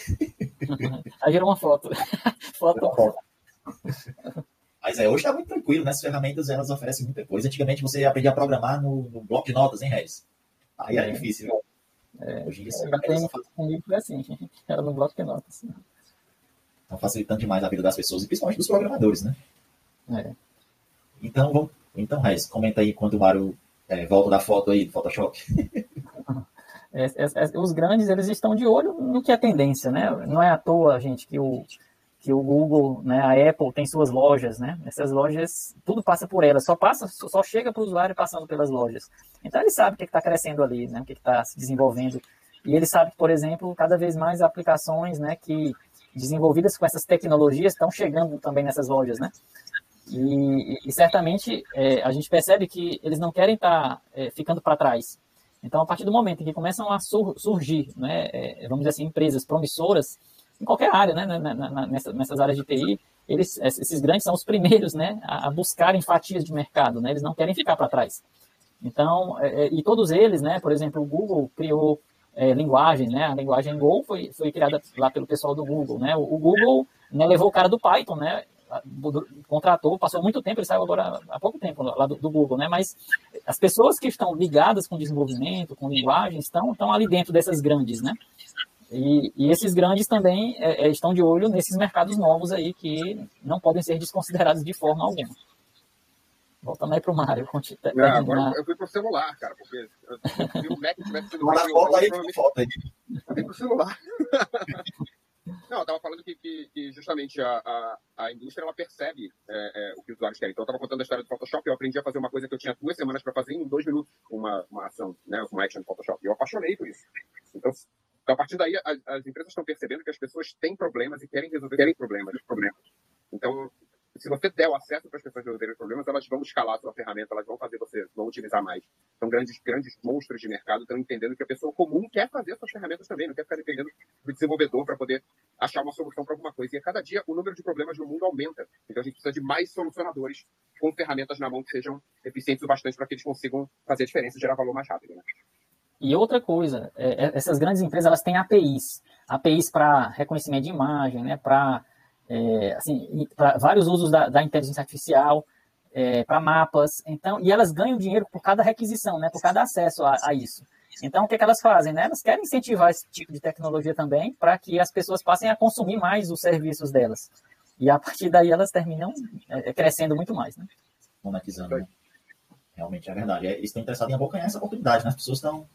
Aí gerou uma foto. foto. Mas é, hoje está muito tranquilo, né? As ferramentas elas oferecem muita coisa. Antigamente você aprendia a programar no, no bloco de notas, hein, Regis? Aí era é. difícil. Né? É, hoje em dia é, tem comigo foi assim, era no bloco de notas. Estão facilitando demais a vida das pessoas e principalmente dos programadores, né? É. Então, vamos, então, Regis, comenta aí quando o Mário é, volta da foto aí do Photoshop. É, é, é, os grandes eles estão de olho no que é tendência, né? Não é à toa, gente, que o, que o Google, né, a Apple tem suas lojas, né? Essas lojas, tudo passa por elas, só passa, só chega para o usuário passando pelas lojas. Então ele sabe o que está crescendo ali, né? O que está se desenvolvendo. E ele sabe por exemplo, cada vez mais aplicações, né, que desenvolvidas com essas tecnologias estão chegando também nessas lojas, né? E, e certamente é, a gente percebe que eles não querem estar tá, é, ficando para trás. Então, a partir do momento em que começam a sur surgir, né, é, vamos dizer assim, empresas promissoras, em qualquer área, né, na, na, nessa, nessas áreas de TI, eles, esses grandes são os primeiros né, a, buscarem fatias de mercado, né, eles não querem ficar para trás. Então, é, é, e todos eles, né, por exemplo, o Google criou é, linguagem, né, a linguagem Go foi, foi criada lá pelo pessoal do Google, né, o, o Google né, levou o cara do Python, né, contratou, passou muito tempo, ele saiu agora há pouco tempo lá do, do, Google, né? Mas as pessoas que estão ligadas com desenvolvimento, com linguagem, estão, estão ali dentro dessas grandes, né? E, e esses grandes também é, é estão de olho nesses mercados novos aí que não podem ser desconsiderados de forma alguma. Voltando aí para o Mário. Não, agora eu fui para o celular, cara, porque se o Mac tivesse sido mais foto aí, foto aí. Eu fui para o celular. Não, eu estava falando que, que, que justamente a, a, a, indústria ela percebe é, é, o que os usuários querem. Então, eu estava contando a história do Photoshop. Eu aprendi a fazer uma coisa que eu tinha duas semanas para fazer em dois minutos, uma, uma ação, né, uma action no Photoshop. E eu apaixonei por isso. Então, então a partir daí, as, as empresas estão percebendo que as pessoas têm problemas e querem resolver querem problemas, problemas. Então, se você der o acesso para as pessoas resolverem problemas, elas vão escalar a sua ferramenta, elas vão fazer você, vão utilizar mais. São grandes, grandes monstros de mercado, estão entendendo que a pessoa comum quer fazer suas ferramentas também, não quer ficar dependendo do desenvolvedor para poder achar uma solução para alguma coisa. E a cada dia o número de problemas no mundo aumenta. Então a gente precisa de mais solucionadores com ferramentas na mão que sejam eficientes o bastante para que eles consigam fazer a diferença e gerar valor mais rápido. Né? E outra coisa, é, é essas grandes empresas elas têm APIs, APIs para reconhecimento de imagem, né, para é, assim, vários usos da, da inteligência artificial, é, para mapas, então, e elas ganham dinheiro por cada requisição, né, por cada acesso a, a isso. Então, o que, é que, elas fazem? Né? Elas querem incentivar esse tipo de tecnologia também para que as pessoas passem a consumir mais os serviços delas. E a partir daí elas terminam é, crescendo muito mais. Né? Monetizando. Né? Realmente é verdade. Eles estão interessados em abocanhar essa oportunidade. Né? As pessoas estão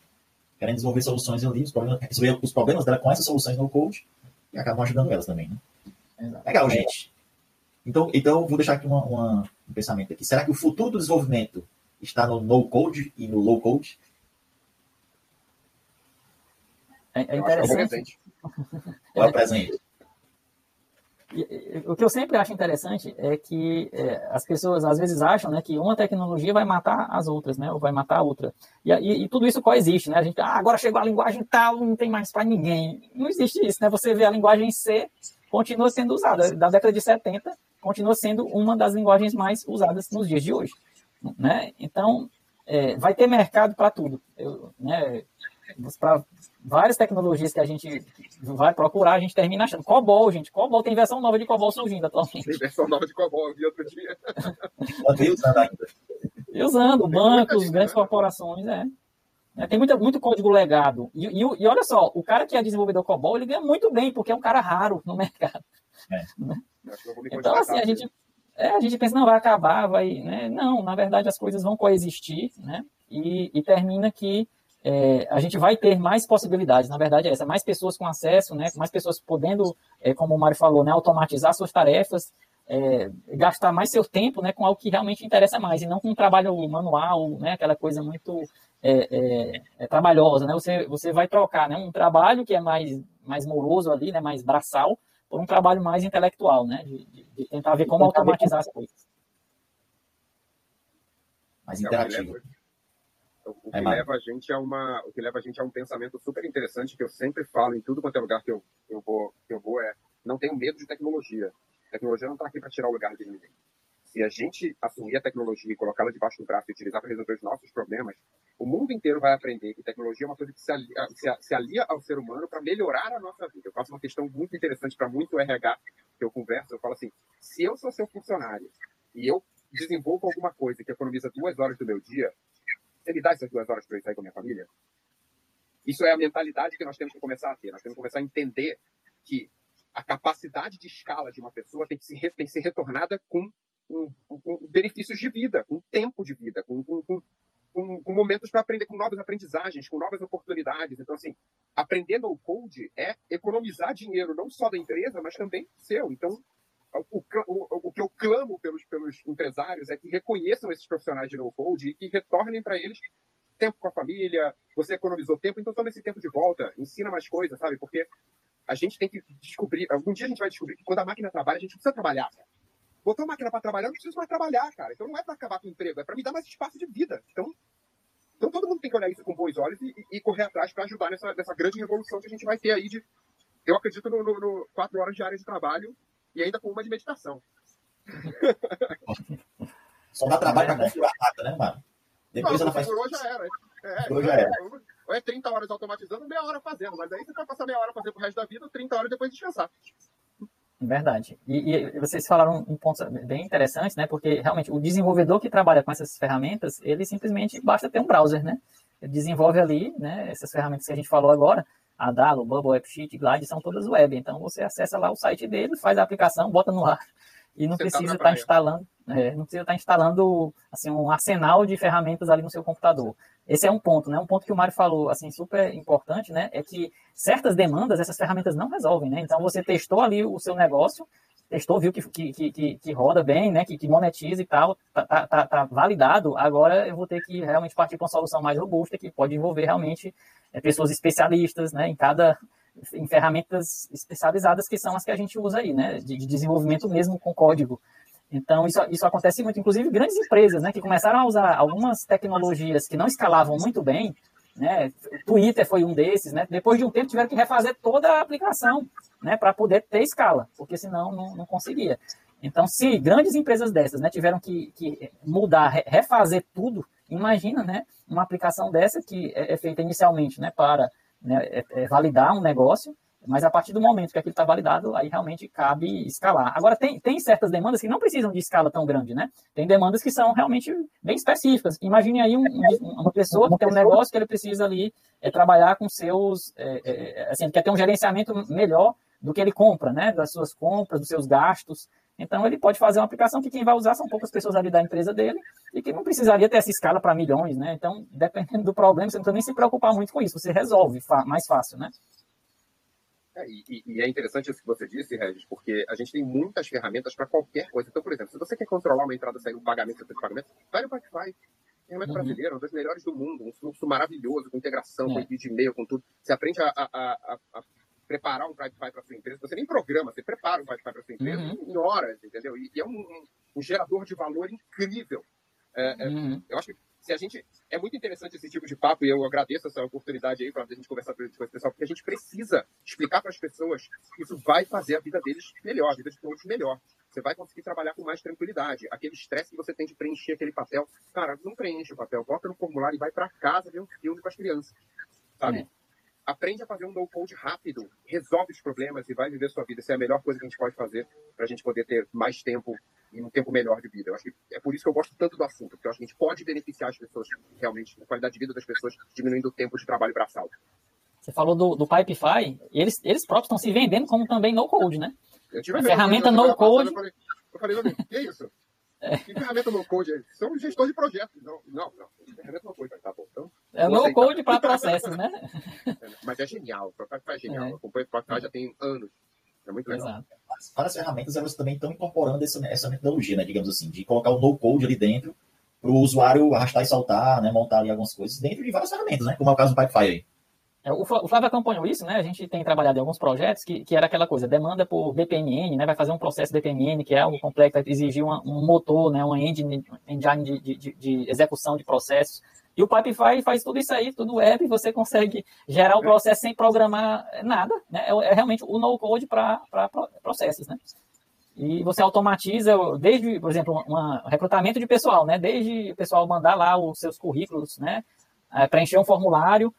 querendo desenvolver soluções ali, os problemas, resolver os problemas dela com essas soluções no code e acabam ajudando elas também. Né? Exato. Legal, gente. Então, então vou deixar aqui uma, uma, um pensamento aqui. Será que o futuro do desenvolvimento está no no-code e no low-code? É, é interessante. Qual é o presente? O que eu sempre acho interessante é que é, as pessoas às vezes acham né, que uma tecnologia vai matar as outras, né, ou vai matar a outra. E, e, e tudo isso coexiste. Né? A gente, ah, agora chegou a linguagem tal, não tem mais para ninguém. Não existe isso. Né? Você vê a linguagem C, continua sendo usada. Da década de 70, continua sendo uma das linguagens mais usadas nos dias de hoje. Né? Então, é, vai ter mercado para tudo. Né, várias tecnologias que a gente vai procurar, a gente termina achando. COBOL, gente. COBOL, tem versão nova de COBOL surgindo atualmente. Tem versão nova de COBOL, eu vi outro dia. usando. E usando, bancos, grandes corporações, é. É, tem muito, muito código legado. E, e, e, olha só, o cara que é desenvolvedor COBOL, ele ganha muito bem, porque é um cara raro no mercado. É. Né? Então, assim, a gente, é, a gente pensa, não, vai acabar, vai. Né? Não, na verdade as coisas vão coexistir, né? E, e termina que é, a gente vai ter mais possibilidades, na verdade é essa, mais pessoas com acesso, né, mais pessoas podendo, é, como o Mário falou, né, automatizar suas tarefas, é, gastar mais seu tempo né, com algo que realmente interessa mais, e não com um trabalho manual, né, aquela coisa muito é, é, é, trabalhosa. Né, você, você vai trocar né, um trabalho que é mais, mais moroso ali, né, mais braçal, por um trabalho mais intelectual, né, de, de tentar ver como automatizar as coisas. Mais interativo. O, o que leva a gente a uma, o que leva a gente a um pensamento super interessante que eu sempre falo em tudo quanto é lugar que eu, eu vou, que eu vou é não tenho medo de tecnologia. A tecnologia não está aqui para tirar o lugar de ninguém. Se a gente assumir a tecnologia e colocá-la debaixo do braço e utilizar para resolver os nossos problemas, o mundo inteiro vai aprender que tecnologia é uma coisa que se alia, se, se alia ao ser humano para melhorar a nossa vida. Eu faço uma questão muito interessante para muito RH que eu converso. Eu falo assim: se eu sou seu funcionário e eu desenvolvo alguma coisa que economiza duas horas do meu dia, você me dá essas duas horas para eu sair com a minha família? Isso é a mentalidade que nós temos que começar a ter. Nós temos que começar a entender que a capacidade de escala de uma pessoa tem que, se, tem que ser retornada com, com, com, benefícios de vida, com tempo de vida, com, com, momentos para aprender, com novas aprendizagens, com novas oportunidades. Então, assim, aprender no code é economizar dinheiro não só da empresa, mas também seu. Então, o, o, que eu clamo pelos, pelos empresários é que reconheçam esses profissionais de no-code e que retornem para eles tempo com a família, você economizou tempo, então toma esse tempo de volta, ensina mais coisas, sabe? Porque a gente tem que descobrir, algum dia a gente vai descobrir que quando a máquina trabalha, a gente precisa trabalhar. Cara. Botou a máquina para trabalhar, eu não preciso mais trabalhar, cara. Então não é para acabar com o emprego, é para me dar mais espaço de vida. Então, então todo mundo tem que olhar isso com bons olhos e, e correr atrás para ajudar nessa, nessa grande revolução que a gente vai ter aí de. Eu acredito no, no, no quatro horas diárias de trabalho e ainda com uma de meditação. Só dá trabalho para configurar a data, né, mano? Depois não, ela faz. já era. É, já era. Ou é 30 horas automatizando, meia hora fazendo. Mas aí você vai passar meia hora fazendo pro resto da vida, 30 horas depois descansar. Verdade. E, e, vocês falaram um ponto bem interessante, né? Porque realmente o desenvolvedor que trabalha com essas ferramentas, ele simplesmente basta ter um browser, né? Ele desenvolve ali, né? Essas ferramentas que a gente falou agora, a Dalo, Bubble, AppSheet, Glide, são todas web. Então você acessa lá o site dele, faz a aplicação, bota no ar e não você tá precisa estar tá instalando, é, não precisa estar tá instalando assim um arsenal de ferramentas ali no seu computador. Esse é um ponto, né? Um ponto que o Mário falou, assim, super importante, né? É que certas demandas essas ferramentas não resolvem, né? Então você testou ali o seu negócio, testou, viu que, que, que, que roda bem, né? Que, que monetiza e tal, tá, tá, tá, tá validado. Agora eu vou ter que realmente partir para uma solução mais robusta que pode envolver realmente pessoas especialistas, né, em cada em ferramentas especializadas que são as que a gente usa aí, né, de, de desenvolvimento mesmo com código. Então, isso, isso acontece muito, inclusive grandes empresas, né, que começaram a usar algumas tecnologias que não escalavam muito bem, né, Twitter foi um desses, né, depois de um tempo tiveram que refazer toda a aplicação, né, para poder ter escala, porque senão não, não conseguia. Então, se grandes empresas dessas, né, tiveram que, que mudar, refazer tudo, imagina, né, uma aplicação dessa que é, é feita inicialmente, né, para né, é, é validar um negócio, mas a partir do momento que aquilo está validado, aí realmente cabe escalar. Agora, tem, tem certas demandas que não precisam de escala tão grande, né? Tem demandas que são realmente bem específicas. Imagine aí um, uma pessoa que tem um negócio que ele precisa ali é, trabalhar com seus... É, é, assim, ele quer ter um gerenciamento melhor do que ele compra, né? Das suas compras, dos seus gastos. Então, ele pode fazer uma aplicação que quem vai usar são poucas pessoas ali da empresa dele e que não precisaria ter essa escala para milhões, né? Então, dependendo do problema, você não precisa nem se preocupar muito com isso, você resolve mais fácil, né? É, e, e, é interessante isso que você disse, Regis, porque a gente tem muitas ferramentas para qualquer coisa. Então, por exemplo, se você quer controlar uma entrada, sair um pagamento, de pagamento, vai no Pipefy. Ferramenta uhum. brasileira, um dos melhores do mundo, um fluxo maravilhoso, com integração, é. com e-mail, com tudo. Você aprende a, a, a, a preparar um Pipefy para sua empresa. Você nem programa, você prepara um Pipefy para sua empresa uhum. em horas, entendeu? E, e é um, um, um, gerador de valor incrível. É, é uhum. Eu acho que se a gente. É muito interessante esse tipo de papo e eu agradeço essa oportunidade aí para a gente conversar com o pessoal, porque a gente precisa explicar para as pessoas que isso vai fazer a vida deles melhor, a vida de todos melhor. Você vai conseguir trabalhar com mais tranquilidade. Aquele estresse que você tem de preencher aquele papel, cara, não preenche o papel, bota no formulário e vai para casa ver um filme com as crianças. Sabe? É. Aprende a fazer um no-code rápido, resolve os problemas e vai viver sua vida. Essa é a melhor coisa que a gente pode fazer para a gente poder ter mais tempo e um tempo melhor de vida. Eu acho que é por isso que eu gosto tanto do assunto, porque eu acho que a gente pode beneficiar as pessoas realmente, a qualidade de vida das pessoas, diminuindo o tempo de trabalho braçal. Você falou do, do Pipefy, eles, eles próprios estão se vendendo como também no-code, né? a ferramenta no-code... Eu falei, meu que é isso? É. Que ferramenta no code é? São gestores de projetos. Não, não, não. Ferramenta no code, tá bom. Então, é no code para processos, né? Mas é genial. O é genial. É. Eu acompanho o Spotify já tem anos. É muito legal. Exato. Várias ferramentas elas também estão incorporando essa, essa metodologia, né? Digamos assim, de colocar o no-code ali dentro para o usuário arrastar e saltar, né? Montar ali algumas coisas dentro de várias ferramentas, né? Como é o caso do Pipefy aí. É, o Flávio acompanhou isso, né? A gente tem trabalhado em alguns projetos que, que era aquela coisa, demanda por BPMN, né? Vai fazer um processo BPMN, que é algo complexo, vai exigir uma, um motor, né? Uma engine, engine de, de, de, execução de processos. E o Pipefy faz tudo isso aí, tudo web, você consegue gerar o processo sem programar nada, né? É, é realmente o no-code para processos, né? E você automatiza, desde, por exemplo, um recrutamento de pessoal, né? Desde o pessoal mandar lá os seus currículos, né? É, preencher um formulário,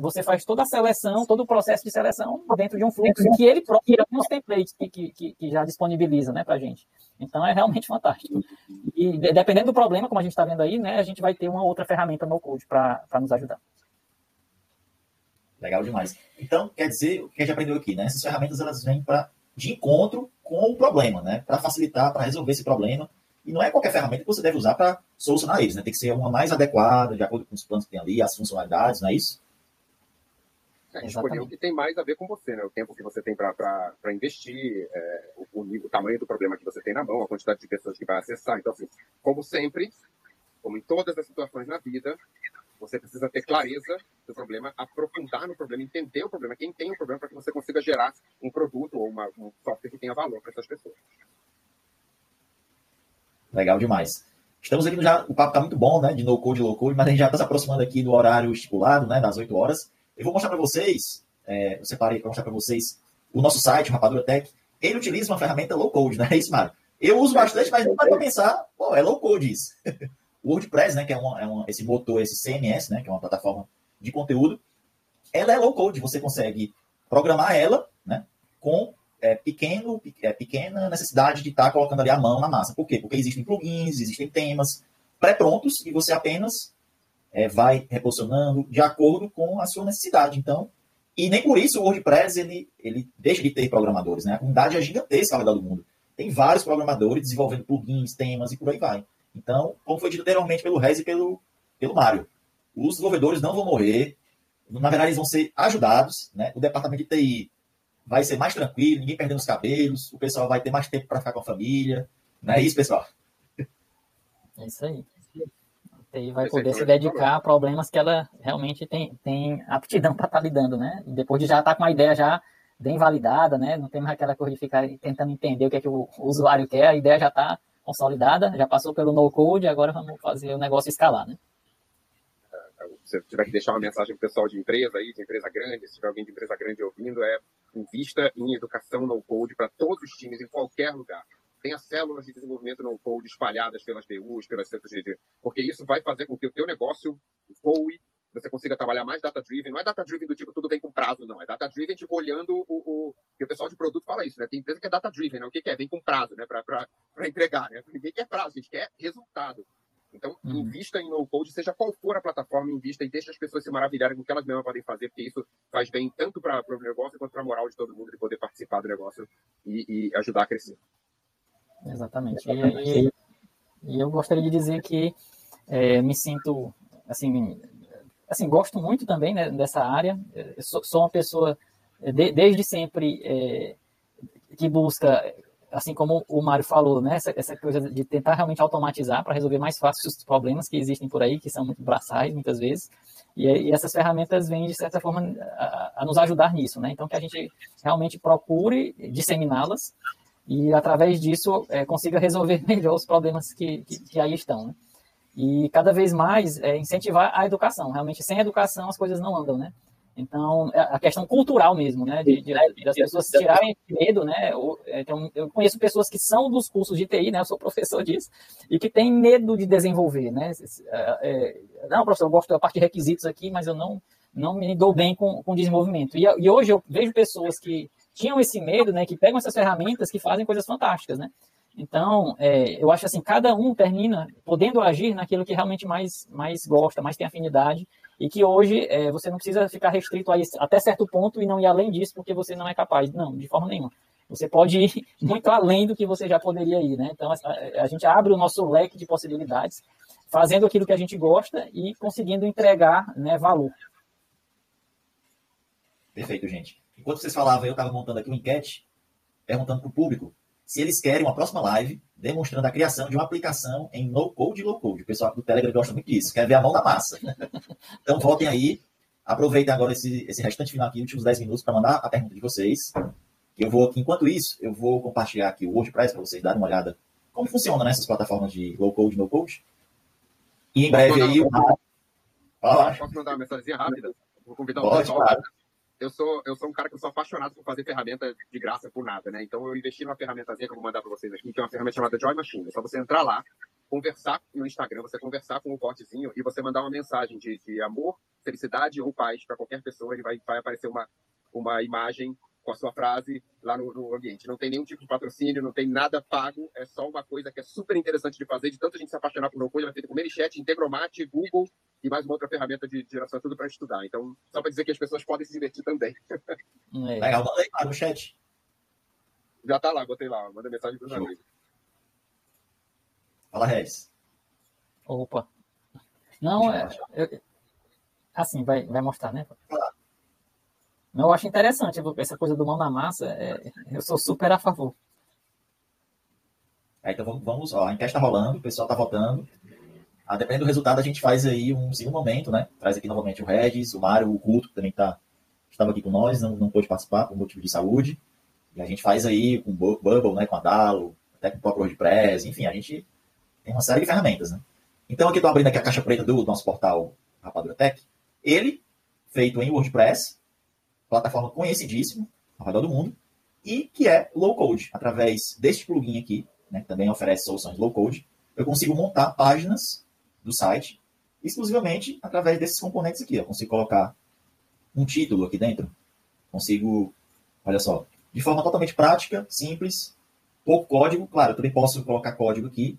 você faz toda a seleção, todo o processo de seleção dentro de um fluxo que ele próprio tem os templates que, que, que já disponibiliza né, para a gente. Então é realmente fantástico. E dependendo do problema, como a gente está vendo aí, né, a gente vai ter uma outra ferramenta no code para nos ajudar. Legal demais. Então, quer dizer, o que a gente aprendeu aqui, né? Essas ferramentas elas vêm para de encontro com o problema, né? Para facilitar, para resolver esse problema. E não é qualquer ferramenta que você deve usar para solucionar eles, né? Tem que ser uma mais adequada, de acordo com os planos que tem ali, as funcionalidades, não é isso? É, escolher o que tem mais a ver com você, né? O tempo que você tem para investir, é, o, o, tamanho do problema que você tem na mão, a quantidade de pessoas que vai acessar. Então, assim, como sempre, como em todas as situações na vida, você precisa ter clareza do problema, aprofundar no problema, entender o problema, quem tem o problema, para que você consiga gerar um produto ou uma, um software que tenha valor para essas pessoas. Legal demais. Estamos aqui já, o papo está muito bom, né? De no code, low code, mas a gente já está se aproximando aqui do horário estipulado, né? Das 8 horas. Eu vou mostrar para vocês, é, eu separei para mostrar para vocês o nosso site, o Rapadura Tech. Ele utiliza uma ferramenta low code, né? É isso, Mário? Eu uso bastante, mas não para pensar, pô, é low code isso. o WordPress, né, que é, uma, é uma, esse motor, esse CMS, né, que é uma plataforma de conteúdo, ela é low code. Você consegue programar ela, né, com é, pequeno, é, pequena necessidade de estar tá colocando ali a mão na massa. Por quê? Porque existem plugins, existem temas pré-prontos e você apenas é, vai reposicionando de acordo com a sua necessidade. Então, e nem por isso o WordPress ele, ele deixa de ter programadores, né? A comunidade é gigantesca ao redor do mundo. Tem vários programadores desenvolvendo plugins, temas e por aí vai. Então, como foi dito anteriormente pelo Rez e pelo, pelo Mário, os desenvolvedores não vão morrer. Na verdade, eles vão ser ajudados, né? O departamento de TI vai ser mais tranquilo, ninguém perdendo os cabelos, o pessoal vai ter mais tempo para ficar com a família. Não é isso, pessoal? É isso aí. TI vai poder se dedicar a problemas que ela realmente tem, tem aptidão para estar tá lidando, né? Depois de já estar tá com a ideia já bem validada, né? Não tem mais aquela coisa de ficar tentando entender o que é que o usuário quer, a ideia já está consolidada, já passou pelo no-code, agora vamos fazer o negócio escalar, né? Se tiver que deixar uma mensagem para o pessoal de empresa aí, de empresa grande, se tiver alguém de empresa grande ouvindo, é invista em educação no-code para todos os times, em qualquer lugar tenha células de desenvolvimento no code espalhadas pelas BUs, pelas centros de... Porque isso vai fazer com que o teu negócio voe, você consiga trabalhar mais data-driven. Não é data-driven do tipo tudo vem com prazo, não. É data-driven tipo olhando o, o... Porque o pessoal de produto fala isso, né? Tem empresa que é data-driven, né? O que, que é? Vem com prazo, né? Para entregar, né? Ninguém quer prazo, a gente quer resultado. Então, uhum. invista em no-code, seja qual for a plataforma, invista e deixe as pessoas se maravilharem com o que elas mesmas podem fazer, porque isso faz bem tanto para o negócio quanto para a moral de todo mundo de poder participar do negócio e, e ajudar a crescer. Exatamente. E, e, e eu gostaria de dizer que é, me sinto, assim, assim, gosto muito também né, dessa área. Sou, sou, uma pessoa, é, de, desde sempre, é, que busca, assim como o Mário falou, né, essa, essa coisa de tentar realmente automatizar para resolver mais fácil os problemas que existem por aí, que são muito braçais, muitas vezes. E, e essas ferramentas vêm, de certa forma, a, a, nos ajudar nisso. Né? Então, que a gente realmente procure disseminá-las e através disso é, consiga resolver melhor os problemas que, que, que aí estão. Né? E cada vez mais é, incentivar a educação. Realmente, sem educação as coisas não andam, né? Então, é a questão cultural mesmo, né? De, de, das pessoas tirarem medo, né? Então, eu conheço pessoas que são dos cursos de TI, né? Eu sou professor disso, e que têm medo de desenvolver, né? É, é, não, professor, eu gosto da parte de requisitos aqui, mas eu não, não me dou bem com, com desenvolvimento. E, e hoje eu vejo pessoas que tinham esse medo, né, que pegam essas ferramentas que fazem coisas fantásticas, né? Então, é, eu acho assim, cada um termina podendo agir naquilo que realmente mais, mais gosta, mais tem afinidade, e que hoje é, você não precisa ficar restrito a isso até certo ponto e não ir além disso porque você não é capaz. Não, de forma nenhuma. Você pode ir muito além do que você já poderia ir, né? Então, a, a gente abre o nosso leque de possibilidades, fazendo aquilo que a gente gosta e conseguindo entregar né, valor. Perfeito, gente. Enquanto vocês falavam, eu estava montando aqui uma enquete, perguntando para o público se eles querem uma próxima live demonstrando a criação de uma aplicação em no-code e low-code. O pessoal do Telegram gosta muito disso, quer ver a mão da massa. então, voltem aí, aproveitem agora esse, esse restante final aqui, últimos 10 minutos, para mandar a pergunta de vocês. Eu vou aqui, enquanto isso, eu vou compartilhar aqui o WordPress para vocês darem uma olhada como funciona nessas plataformas de low-code e no-code. E em breve aí... Posso mandar uma mensagem rápida? Vou convidar o pessoal. Claro eu sou, eu sou um cara que eu sou apaixonado por fazer ferramenta de graça por nada, né? Então eu investi numa ferramentazinha que eu vou mandar para vocês aqui, que é uma ferramenta chamada Joy Machine. É só você entrar lá, conversar no Instagram, você conversar com o cortezinho e você mandar uma mensagem de, de amor, felicidade ou paz para qualquer pessoa, ele vai, vai aparecer uma, uma imagem com a sua frase lá no, no, ambiente. Não tem nenhum tipo de patrocínio, não tem nada pago, é só uma coisa que é super interessante de fazer, de tanta gente se apaixonar por no-code, vai ter com ManyChat, Integromat, Google e mais uma outra ferramenta de geração, tudo para estudar. Então, só para dizer que as pessoas podem se divertir também. É. Legal, manda aí no chat. Já tá lá, botei lá, manda mensagem para os amigos. Fala, Regis. Opa. Não, é, eu, assim, vai, vai mostrar, né? Fala. Eu acho interessante essa coisa do mão na massa. É, eu sou super a favor. É, então vamos, vamos ó, a enquete está rolando, o pessoal está votando. Ah, dependendo do resultado, a gente faz aí um segundo momento, né? Traz aqui novamente o Regis, o Mário, o Culto, que também tá, estava aqui com nós, não, não pôde participar por motivo de saúde. E a gente faz aí com o Bubble, né, com a Dalo, até com o próprio WordPress, enfim, a gente tem uma série de ferramentas, né? Então aqui estou abrindo aqui a caixa preta do nosso portal Rapadura Tech. Ele, feito em WordPress, plataforma conhecidíssima ao redor do mundo, e que é low code. Através deste plugin aqui, né, que também oferece soluções low code, eu consigo montar páginas do site exclusivamente através desses componentes aqui. Eu consigo colocar um título aqui dentro, consigo, olha só, de forma totalmente prática, simples, pouco código. Claro, eu também posso colocar código aqui,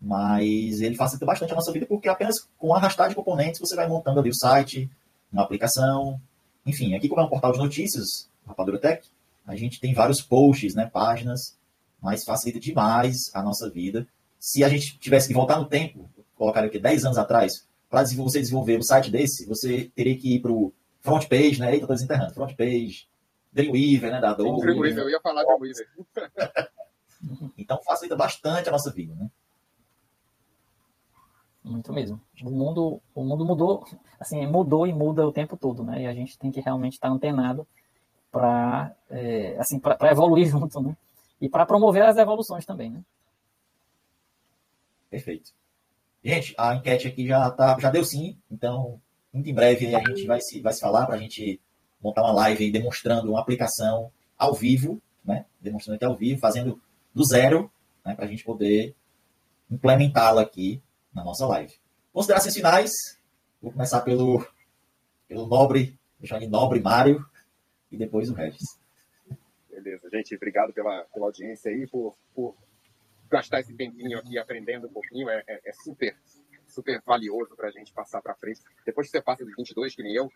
mas ele facilita bastante a nossa vida porque apenas com arrastar de componentes você vai montando ali o site, uma aplicação, enfim, aqui como é um portal de notícias, Rapadura Tech, a gente tem vários posts, né, páginas, mas facilita demais a nossa vida. Se a gente tivesse que voltar no tempo, colocar aqui 10 anos atrás, para você desenvolver um site desse, você teria que ir para o front page, né? Eita, estou desenterrando. Front page, Dreamweaver, né? Da Adobe. Dreamweaver, eu ia falar Dreamweaver. então facilita bastante a nossa vida, né? Muito mesmo. O mundo, o mundo mudou, assim, mudou e muda o tempo todo, né? E a gente tem que realmente estar antenado para, é, assim, evoluir junto, né? E para promover as evoluções também, né? Perfeito. Gente, a enquete aqui já tá, já deu sim, então muito em breve a gente vai se, vai se falar para a gente montar uma live demonstrando uma aplicação ao vivo, né? Demonstrando aqui ao vivo, fazendo do zero, né? Para a gente poder implementá-la aqui na nossa live. Considerações finais. Vou começar pelo, pelo nobre, de nobre Mário e depois o Regis. Beleza, gente, obrigado pela, pela audiência aí, por, por gastar esse tempinho aqui aprendendo um pouquinho. É, é, é super, super valioso para a gente passar para frente. Depois que você passa dos 22, que nem eu,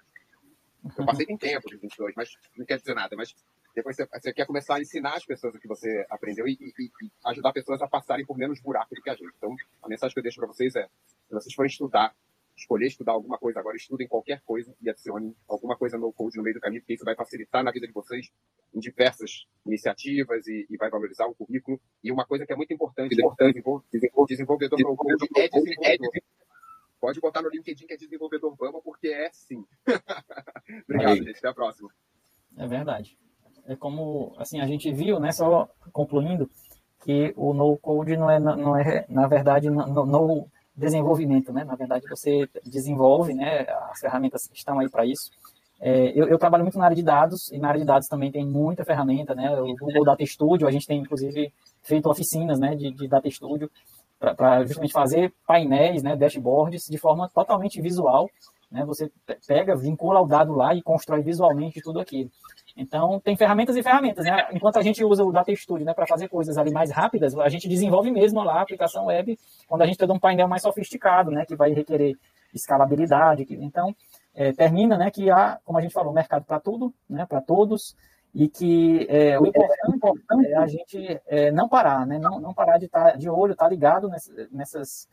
eu passei tem tempo dos 22, mas não quer dizer nada. Mas depois você, você, quer começar a ensinar as pessoas o que você aprendeu e, e, e, ajudar pessoas a passarem por menos buraco do que a gente. Então, a mensagem que eu deixo para vocês é: se vocês forem estudar, escolher estudar alguma coisa agora, estudem qualquer coisa e adicionem alguma coisa no code no meio do caminho, porque isso vai facilitar na vida de vocês em diversas iniciativas e, e vai valorizar o currículo. E uma coisa que é muito importante, importante desenvolvedor no code é desenvolvedor. Pode botar no LinkedIn que é desenvolvedor Vamos, porque é sim. Obrigado, Aí. gente. Até a próxima. É verdade. É como, assim, a gente viu, né, só concluindo, que o no-code não é, não é, na verdade, no, no desenvolvimento, né? Na verdade, você desenvolve, né? As ferramentas estão aí para isso. É, eu, eu, trabalho muito na área de dados, e na área de dados também tem muita ferramenta, né? O Google Data Studio, a gente tem, inclusive, feito oficinas, né, de, de Data Studio, para justamente fazer painéis, né, dashboards de forma totalmente visual. Né, você pega, vincula o dado lá e constrói visualmente tudo aquilo. Então, tem ferramentas e ferramentas. Né? Enquanto a gente usa o Data Studio né, para fazer coisas ali mais rápidas, a gente desenvolve mesmo lá a aplicação web quando a gente tem um painel mais sofisticado, né, que vai requerer escalabilidade. Então, é, termina né, que há, como a gente falou, mercado para tudo, né, para todos, e que é, o importante é a gente é, não parar, né? não, não parar de estar tá de olho, estar tá ligado nessas, nessas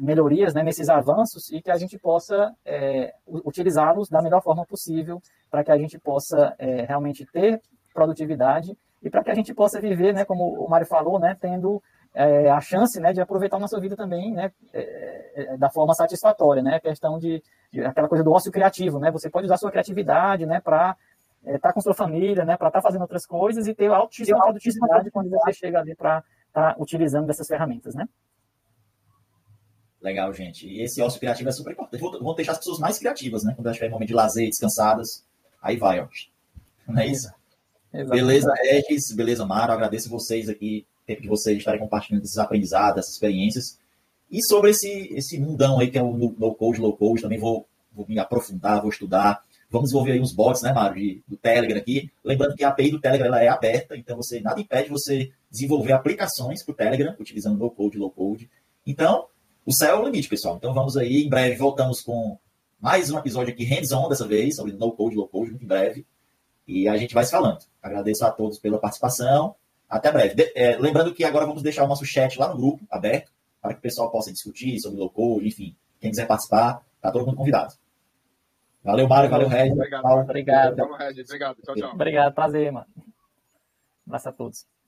melhorias, né? nesses avanços e que a gente possa é, utilizá-los da melhor forma possível para que a gente possa é, realmente ter produtividade e para que a gente possa viver, né, como o Mário falou, né, tendo é, a chance né, de aproveitar a nossa vida também né, é, é, da forma satisfatória, né, a questão de, de, aquela coisa do ócio criativo, né, você pode usar sua criatividade né, para estar é, tá com sua família, né, para estar tá fazendo outras coisas e ter altíssima produtividade quando você chega ali para estar tá utilizando dessas ferramentas, né. Legal, gente. E esse ócio criativo é super importante. Vão deixar as pessoas mais criativas, né? Quando elas tiverem momento de lazer, descansadas. Aí vai, ó. Não é isso? Exatamente. Beleza, Regis, beleza, Maro, agradeço vocês aqui, tempo de vocês estarem compartilhando esses aprendizados, essas experiências. E sobre esse, esse mundão aí que é o no code, low code, também vou, vou me aprofundar, vou estudar. Vamos desenvolver aí uns bots, né, Mário, de, do Telegram aqui. Lembrando que a API do Telegram ela é aberta, então você nada impede você desenvolver aplicações para o Telegram, utilizando no code, low code. Então, o céu é o limite, pessoal. Então vamos aí, em breve voltamos com mais um episódio aqui hands-on dessa vez, sobre no code, low code, muito em breve. E a gente vai se falando. Agradeço a todos pela participação. Até breve. De, é, lembrando que agora vamos deixar o nosso chat lá no grupo, aberto, para que o pessoal possa discutir sobre low code, enfim. Quem quiser participar, está todo mundo convidado. Valeu, Mário. Valeu, Regis. Obrigado. Obrigado. Obrigado. Tchau, tchau. Obrigado. Prazer, mano. Um abraço a todos.